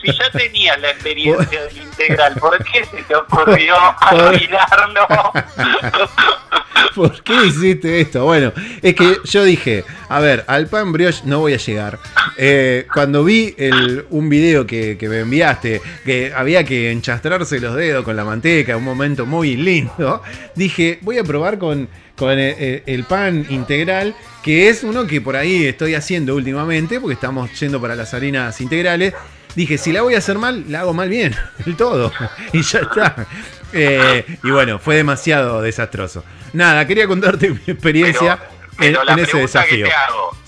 si ya tenías la experiencia del integral, ¿por qué se te ocurrió arruinarlo? ¿Por qué hiciste esto? Bueno, es que yo dije, a ver, al pan brioche no voy a llegar. Eh, cuando vi el, un video que, que, me enviaste, que había que enchastrarse los dedos con la manteca, un momento muy lindo, dije, voy a probar con, con el, el, pan integral, que es uno que por ahí estoy haciendo últimamente, porque estamos yendo para las harinas integrales. Dije, si la voy a hacer mal, la hago mal bien, el todo. Y ya está. Eh, y bueno, fue demasiado desastroso. Nada, quería contarte mi experiencia en, ese desafío.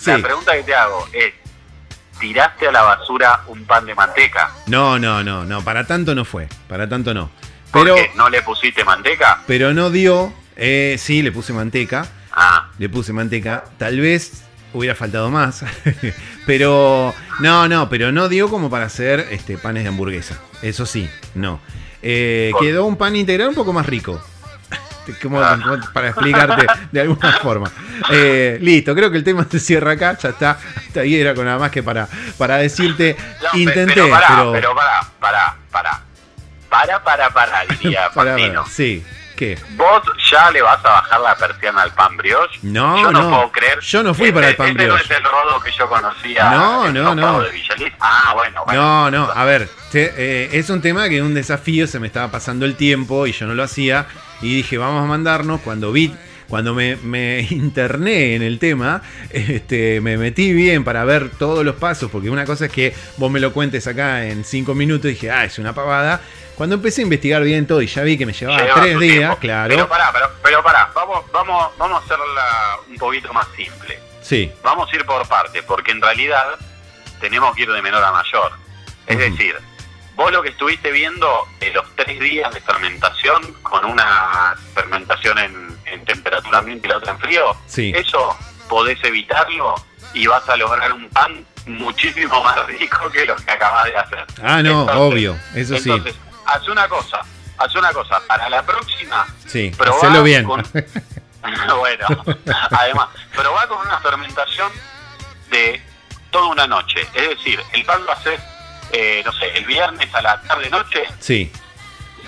La pregunta que te hago es, ¿tiraste a la basura un pan de manteca? No, no, no, no, para tanto no fue, para tanto no. Pero, ¿No le pusiste manteca? Pero no dio, eh, sí, le puse manteca. Ah. Le puse manteca. Tal vez hubiera faltado más. pero no, no, pero no dio como para hacer este, panes de hamburguesa. Eso sí, no. Eh, quedó un pan integral un poco más rico. Ah. para explicarte de alguna forma. Eh, listo, creo que el tema se cierra acá, ya está. Hasta ahí era con nada más que para, para decirte, intenté, pero, para, pero... para, para, para, para, para, para, diría para, Sí. ¿Qué? ¿Vos ya le vas a bajar la persiana al pan brioche? No, yo no, puedo creer. Yo no fui para el pan brioche. Este no es el rodo que yo conocía. No, no, no. ah, bueno, bueno. No, no, a ver, eh, es un tema que un desafío se me estaba pasando el tiempo y yo no lo hacía. Y dije, vamos a mandarnos. Cuando vi cuando me, me, interné en el tema, este, me metí bien para ver todos los pasos, porque una cosa es que vos me lo cuentes acá en cinco minutos y dije, ah, es una pavada, cuando empecé a investigar bien todo y ya vi que me llevaba tres días, claro. Pero pará, pero, pará, vamos, vamos, vamos a hacerla un poquito más simple. Sí. Vamos a ir por partes, porque en realidad tenemos que ir de menor a mayor. Es decir, vos lo que estuviste viendo en los tres días de fermentación, con una fermentación en, temperatura ambiente y la otra en frío, sí. eso podés evitarlo y vas a lograr un pan muchísimo más rico que lo que acabas de hacer. Ah, no, obvio, eso sí haz una cosa, haz una cosa, para la próxima, sí, hacelo bien. bueno, además, probá con una fermentación de toda una noche. Es decir, el pan lo haces, eh, no sé, el viernes a la tarde-noche. Sí.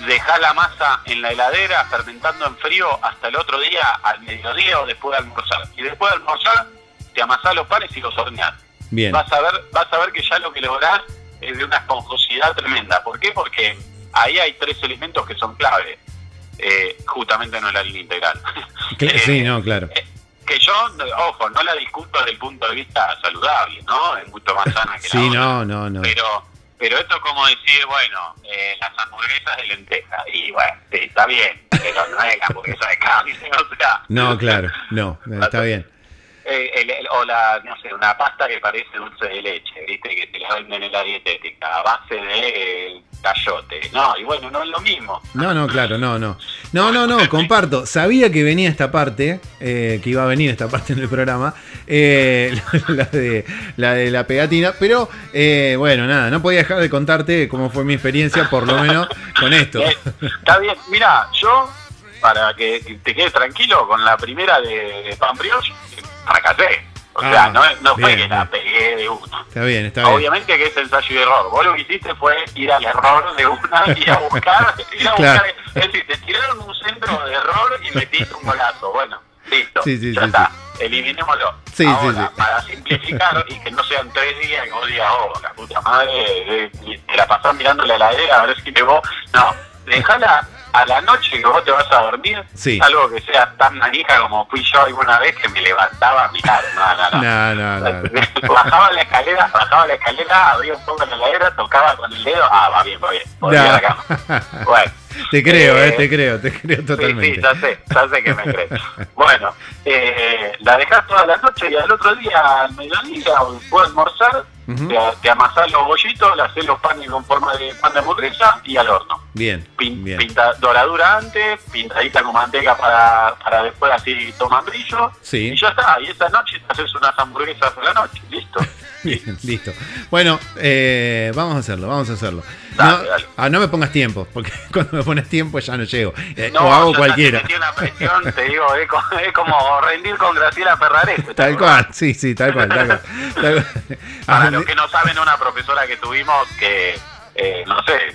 Dejá la masa en la heladera fermentando en frío hasta el otro día, al mediodía o después de almorzar. Y después de almorzar, te amasás los panes y los horneás. Bien. Vas a ver, vas a ver que ya lo que lográs es de una esponjosidad tremenda. ¿Por qué? Porque ahí hay tres elementos que son clave. Eh, justamente no es la línea integral. sí, no, claro. Eh, que yo, ojo, no la discuto desde el punto de vista saludable, ¿no? Es mucho más sana que sí, no, no, no. Pero, pero esto es como decir, bueno, eh, las hamburguesas de lenteja. Y bueno, sí, está bien, pero no es la hamburguesa de carne, o sea. No, claro, no, está bien. Eh, o la, no sé, una pasta que parece dulce de leche, ¿viste? Que te la venden en la dietética, a base de cayote. No, y bueno, no es lo mismo. No, no, claro, no, no. No, no, no, comparto. Sabía que venía esta parte, eh, que iba a venir esta parte en el programa, eh, la, de, la de la pegatina, pero eh, bueno, nada, no podía dejar de contarte cómo fue mi experiencia, por lo menos con esto. Está bien, mira, yo, para que te quedes tranquilo, con la primera de pan brioche, fracasé. O sea, ah, no, fue que la pegué de una. Está bien, está bien. Obviamente que es ensayo y error. Vos lo que hiciste fue ir al error de una y a buscar. ir a buscar Es decir, te tiraron un centro de error y metiste un golazo. Bueno, listo. Sí, sí, ya está. Eliminémoslo. Sí, Ahora, para simplificar y que no sean tres días que vos digas, oh, la puta madre, te la pasás mirando la heladera a ver si te vos. No, dejala a la noche que vos te vas a dormir, algo que sea tan manija como fui yo alguna vez que me levantaba a mirar. No, no, no. no, no, bajaba la escalera, bajaba la escalera, abría un poco la heladera, tocaba con el dedo, ah, va bien, va bien, volvía a la cama. Bueno. Te creo, eh, eh, te creo, te creo totalmente. Sí, ya sé, ya sé que me crees. Bueno, eh, la dejas toda la noche y al otro día, al mediodía, puedo almorzar te, amasás los bollitos, le haces los panes con forma de pan de hamburguesa y al horno. Bien, bien. Pinta, doradura antes, pintadita con manteca para, para después así toman brillo. Sí. Y ya está. Y esa noche te haces unas hamburguesas a la noche. Listo. Bien, listo. Bueno, eh, vamos a hacerlo, vamos a hacerlo. no, ah, no me pongas tiempo, porque cuando me pones tiempo ya no llego. Eh, no, o hago cualquiera. Te una presión, te digo, es como, rendir con Graciela Ferrares. Tal cual, sí, sí, tal cual. Tal cual, Para ah, los que no saben, una profesora que tuvimos que, eh, no sé,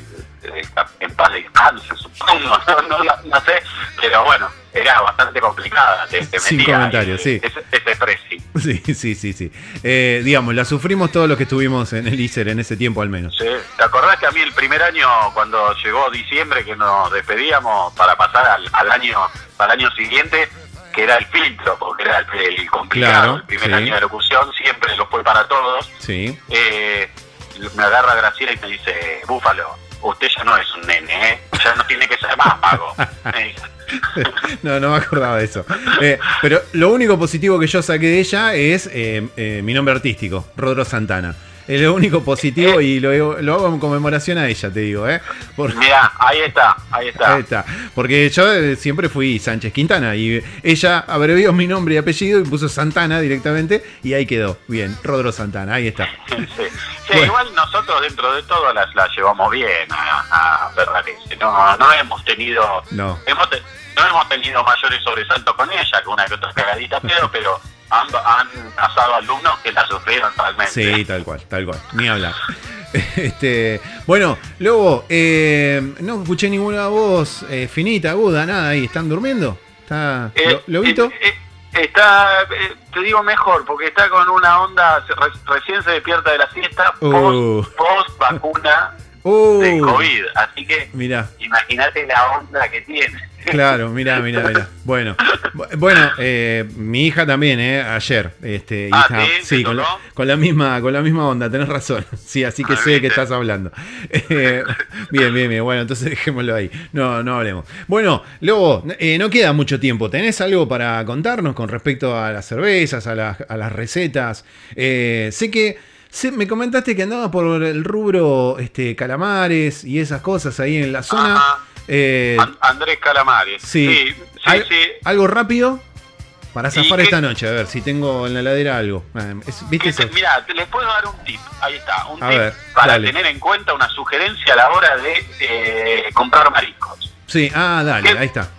en paz de descanse, supongo, no, no, sé, pero bueno, era bastante complicada. Sin comentarios, sí. Ese, ese Sí, sí, sí, sí. Eh, digamos, la sufrimos todos los que estuvimos en el ISER en ese tiempo al menos. Sí. ¿Te acordás que a mí el primer año, cuando llegó diciembre, que nos despedíamos para pasar al, año al año siguiente, que era el filtro, porque era el, complicado, el primer año de locución, siempre lo fue para todos. Sí. Eh, me agarra Graciela y me dice, Búfalo, usted ya no es un nene, ¿eh? ya no tiene que ser más pago. no, no me acordaba de eso. Eh, pero lo único positivo que yo saqué de ella es eh, mi nombre artístico, Rodro Santana. Es lo único positivo y lo, lo, hago en conmemoración a ella, te digo, ¿eh? Mira, ahí está, ahí está. Ahí está. Porque yo siempre fui Sánchez Quintana y ella abrevió mi nombre y apellido y puso Santana directamente y ahí quedó. Bien, Rodro Santana, ahí está. Sí, igual nosotros dentro de todo las, las llevamos bien a, a No, no hemos tenido. No. Hemos no hemos tenido mayores sobresaltos con ella, con una que otra cagadita, pero, pero han, han pasado alumnos que la sufrieron totalmente. Sí, tal cual, tal cual. Ni hablar. Este, bueno, Lobo, eh, no escuché ninguna voz eh, finita, aguda, nada ahí. ¿Están durmiendo? ¿Está eh, Lobito? Eh, está, te digo mejor, porque está con una onda, recién se despierta de la siesta, uh. post, vacuna uh. de COVID. Así que imagínate la onda que tiene. Claro, mira, mira, mira. Bueno, bueno, eh, mi hija también, eh, ayer, este, ah, sí, con la, misma, con la misma onda, tenés razón. Sí, así que ah, sé qué estás hablando. Eh, bien, bien, bien. Bueno, entonces dejémoslo ahí. No, no hablemos. Bueno, luego, eh, no queda mucho tiempo. ¿Tenés algo para contarnos con respecto a las cervezas, a las, a las recetas? sé que me comentaste que andaba por el rubro este, calamares y esas cosas ahí en la zona. Eh, Andrés Calamares. Sí, sí, sí, ¿Algo rápido? Para zafar esta noche, a ver si tengo en la heladera algo. Ah, ¿Viste Mira, les puedo dar un tip. Ahí está, un tip para tener en cuenta una sugerencia a la hora de eh, comprar mariscos. Sí, ah, dale, ahí está.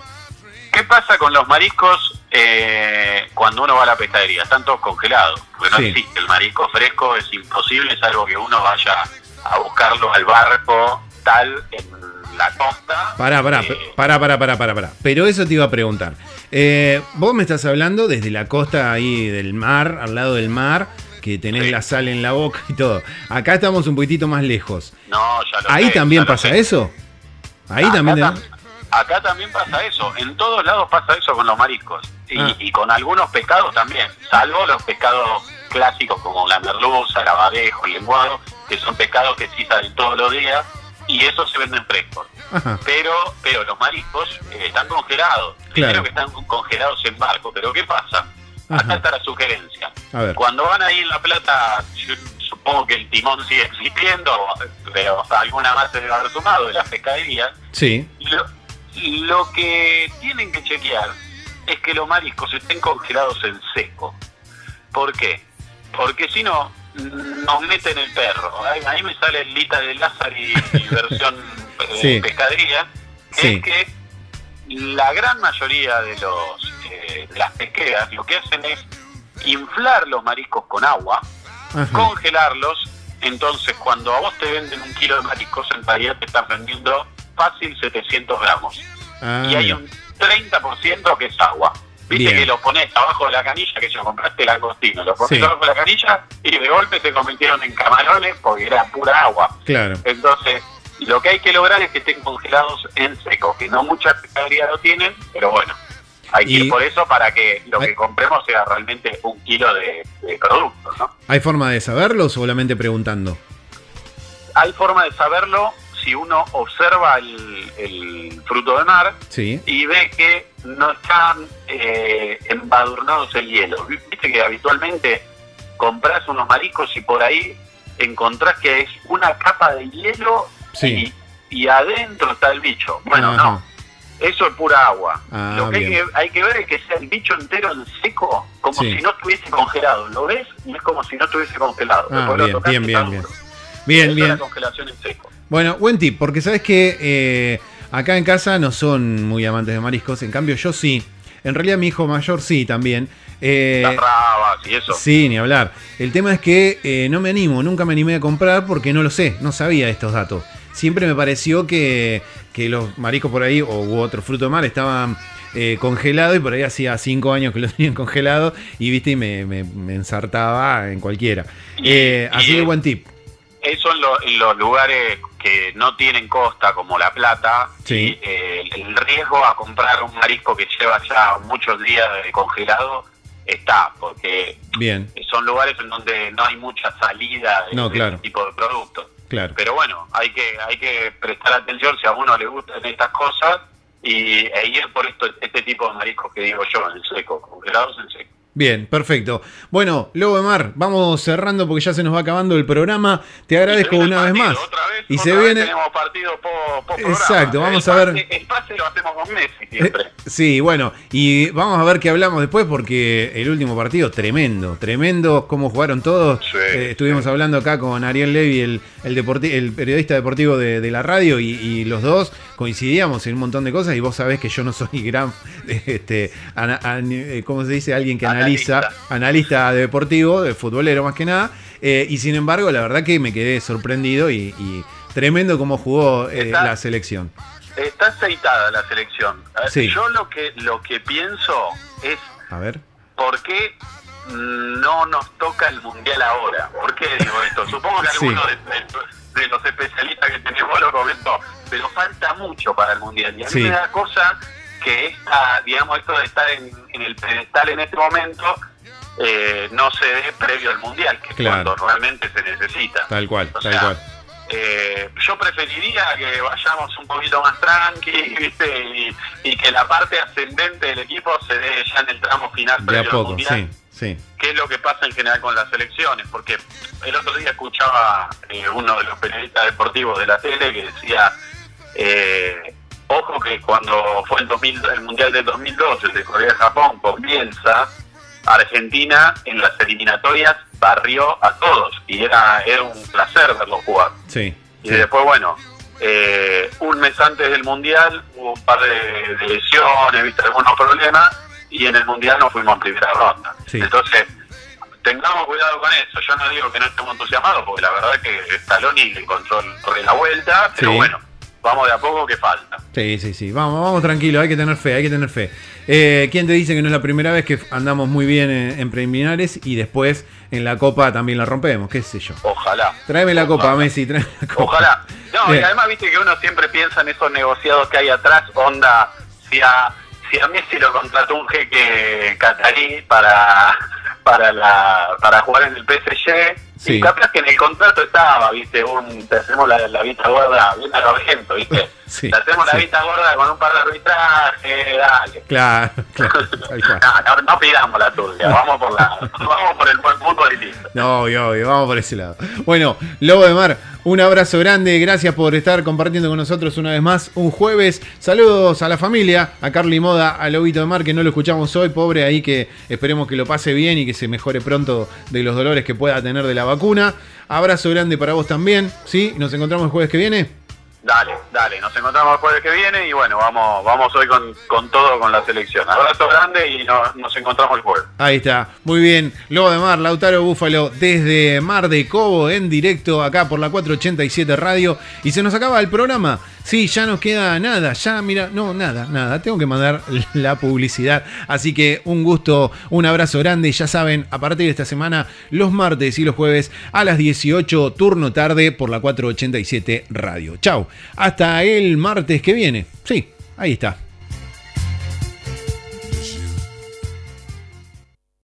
¿Qué pasa con los mariscos eh, cuando uno va a la pescadería? Están todos congelados. Porque no existe el marisco fresco, es imposible, es algo que uno vaya a buscarlo al barco, tal, en la costa. Pará, pará, eh, pará, pará, pará, pará, Pero eso te iba a preguntar. Eh, vos me estás hablando desde la costa ahí del mar, al lado del mar, que tenés la sal en la boca y todo. Acá estamos un poquitito más lejos. No, ya lo ¿Ahí también pasa eso? Ahí también. acá también pasa eso. En todos lados pasa eso con los mariscos. Y, ah. y, con algunos pescados también. Salvo los pescados clásicos como la merluza, el abadejo, el lenguado, que son pescados que sí salen todos los días y eso se venden frescos. Pero pero los mariscos eh, están congelados. Claro. que están congelados en barco. Pero ¿qué pasa? Acá está la sugerencia. Cuando van ahí en La Plata, supongo que el timón sigue existiendo, pero alguna más se debe haber sumado de la pescadería. Sí. Lo, lo que tienen que chequear es que los mariscos estén congelados en seco. ¿Por qué? Porque si no, nos meten el perro. Ahí, me sale el Lita de Lázaro y, versión eh, pescadería. Es que la gran mayoría de los eh, las pesqueras lo que hacen es inflar los mariscos con agua, congelarlos. Entonces, cuando a vos te venden un kilo de mariscos, en realidad te están vendiendo fácil 700 gramos. Ah, y hay un 30% que es agua. Viste que lo pones abajo de la canilla, que yo compraste el agostino, lo pones abajo de la canilla y de golpe se convirtieron en camarones porque era pura agua. Claro. Entonces, lo que hay que lograr es que estén congelados en seco, que no muchas pescaderías lo tienen, pero bueno, hay que ir por eso para que lo que compremos sea realmente un kilo de, de producto, ¿no? ¿Hay forma de saberlo o solamente preguntando? Hay forma de saberlo si uno observa el, fruto de mar y ve que no están eh, embadurnados el hielo. Viste que habitualmente compras unos mariscos y por ahí encontrás que es una capa de hielo y, adentro está el bicho. Bueno, no. Eso es pura agua. Ah, Lo que hay, que ver es que sea el bicho entero en seco, como si no estuviese congelado. ¿Lo ves? Y es como si no estuviese congelado. Ah, bien, bien, bien, bien, bien. Bien, la congelación en seco. Bueno, buen tip, porque sabes que eh, acá en casa no son muy amantes de mariscos, en cambio yo sí. En realidad mi hijo mayor sí también. Eh, Las rabas y eso. Sí, ni hablar. El tema es que eh, no me animo, nunca me animé a comprar porque no lo sé, no sabía estos datos. Siempre me pareció que, los mariscos por ahí, o u otro fruto de mar, estaban eh, congelados y por ahí hacía cinco años que los tenían congelados y viste y me, ensartaba en cualquiera. así que buen tip. Eso en los lugares que no tienen costa como La Plata, eh, el riesgo a comprar un marisco que lleva ya muchos días congelado está, porque Bien. son lugares en donde no hay mucha salida de, este tipo de productos. Claro. Pero bueno, hay que hay que prestar atención si a uno le gustan estas cosas y e ir por esto, este tipo de mariscos que digo yo, en seco, congelados en seco. Bien, perfecto. Bueno, Lobo de Mar, vamos cerrando porque ya se nos va acabando el programa. Te agradezco una vez más. y se viene. tenemos partido Exacto, vamos a ver. El pase lo hacemos con Messi siempre. Eh, sí, bueno, y vamos a ver qué hablamos después porque el último partido, tremendo, tremendo, cómo jugaron todos. Eh, estuvimos hablando acá con Ariel Levy, el, el, el periodista deportivo de, la radio, y, los dos coincidíamos en un montón de cosas. Y vos sabés que yo no soy gran, este, eh, ¿cómo se dice? Alguien que analiza analista, deportivo, de futbolero más que nada. Eh, y sin embargo, la verdad que me quedé sorprendido y, tremendo cómo jugó eh, la selección. Está aceitada la selección. Yo lo que, lo que pienso es. A ver. ¿Por qué no nos toca el mundial ahora? ¿Por qué digo esto? Supongo que algunos de, los especialistas que tenemos lo comentó, pero falta mucho para el mundial. Y a mí me da cosa que esta, digamos, esto de estar en, el pedestal en este momento eh, no se dé previo al mundial, que es cuando realmente se necesita. Tal cual, tal cual. Eh, yo preferiría que vayamos un poquito más tranqui, ¿viste? Y, que la parte ascendente del equipo se dé ya en el tramo final previo al mundial. Sí, sí. ¿Qué es lo que pasa en general con las elecciones? Porque el otro día escuchaba eh, uno de los periodistas deportivos de la tele que decía eh, Ojo que cuando fue el, 2000, el Mundial del 2012, el de Corea-Japón, comienza, Argentina en las eliminatorias barrió a todos y era, era un placer verlo jugar. Sí, y después, bueno, eh, un mes antes del Mundial hubo un par de, lesiones, ¿viste? algunos problemas y en el Mundial no fuimos en primera ronda. Entonces, tengamos cuidado con eso. Yo no digo que no estemos entusiasmados, porque la verdad es que Scaloni le encontró la vuelta, pero bueno, vamos de a poco que falta. Sí, sí, sí. Vamos, vamos tranquilo, hay que tener fe, hay que tener fe. Eh, ¿Quién te dice que no es la primera vez que andamos muy bien en, preliminares y después en la copa también la rompemos? ¿Qué sé yo? Ojalá. Tráeme la copa, Messi. Tráeme la copa. Ojalá. No, y además viste que uno siempre piensa en esos negociados que hay atrás, onda, si a, si a Messi lo contrató un jeque catarí para, para, la, para jugar en el PSG, Sí. Y capaz que en el contrato estaba, viste, un, te hacemos la, la vista gorda, bien a lo argento, viste. Sí, hacemos la vista gorda con un par de arbitraje, dale. Claro, no, no, pidamos la tuya, vamos por la, vamos por el buen punto de listo. No, obvio, obvio, vamos por ese lado. Bueno, Lobo de Mar, un abrazo grande, gracias por estar compartiendo con nosotros una vez más un jueves. Saludos a la familia, a Carly Moda, a Lobito de Mar, que no lo escuchamos hoy, pobre ahí que esperemos que lo pase bien y que se mejore pronto de los dolores que pueda tener de la vacuna. Abrazo grande para vos también, ¿sí? Nos encontramos el jueves que viene. Dale, dale, nos encontramos el jueves que viene y bueno, vamos, vamos hoy con, con todo con la selección. Abrazo grande y nos, encontramos el jueves. Ahí está, muy bien. Lobo de Mar, Lautaro Búfalo, desde Mar de Cobo, en directo acá por la 487 Radio. Y se nos acaba el programa. Sí, ya nos queda nada, ya mira, no, nada, nada, tengo que mandar la publicidad. Así que un gusto, un abrazo grande, ya saben, a partir de esta semana, los martes y los jueves a las 18, turno tarde por la 487 Radio. Chau, hasta el martes que viene. Sí, ahí está.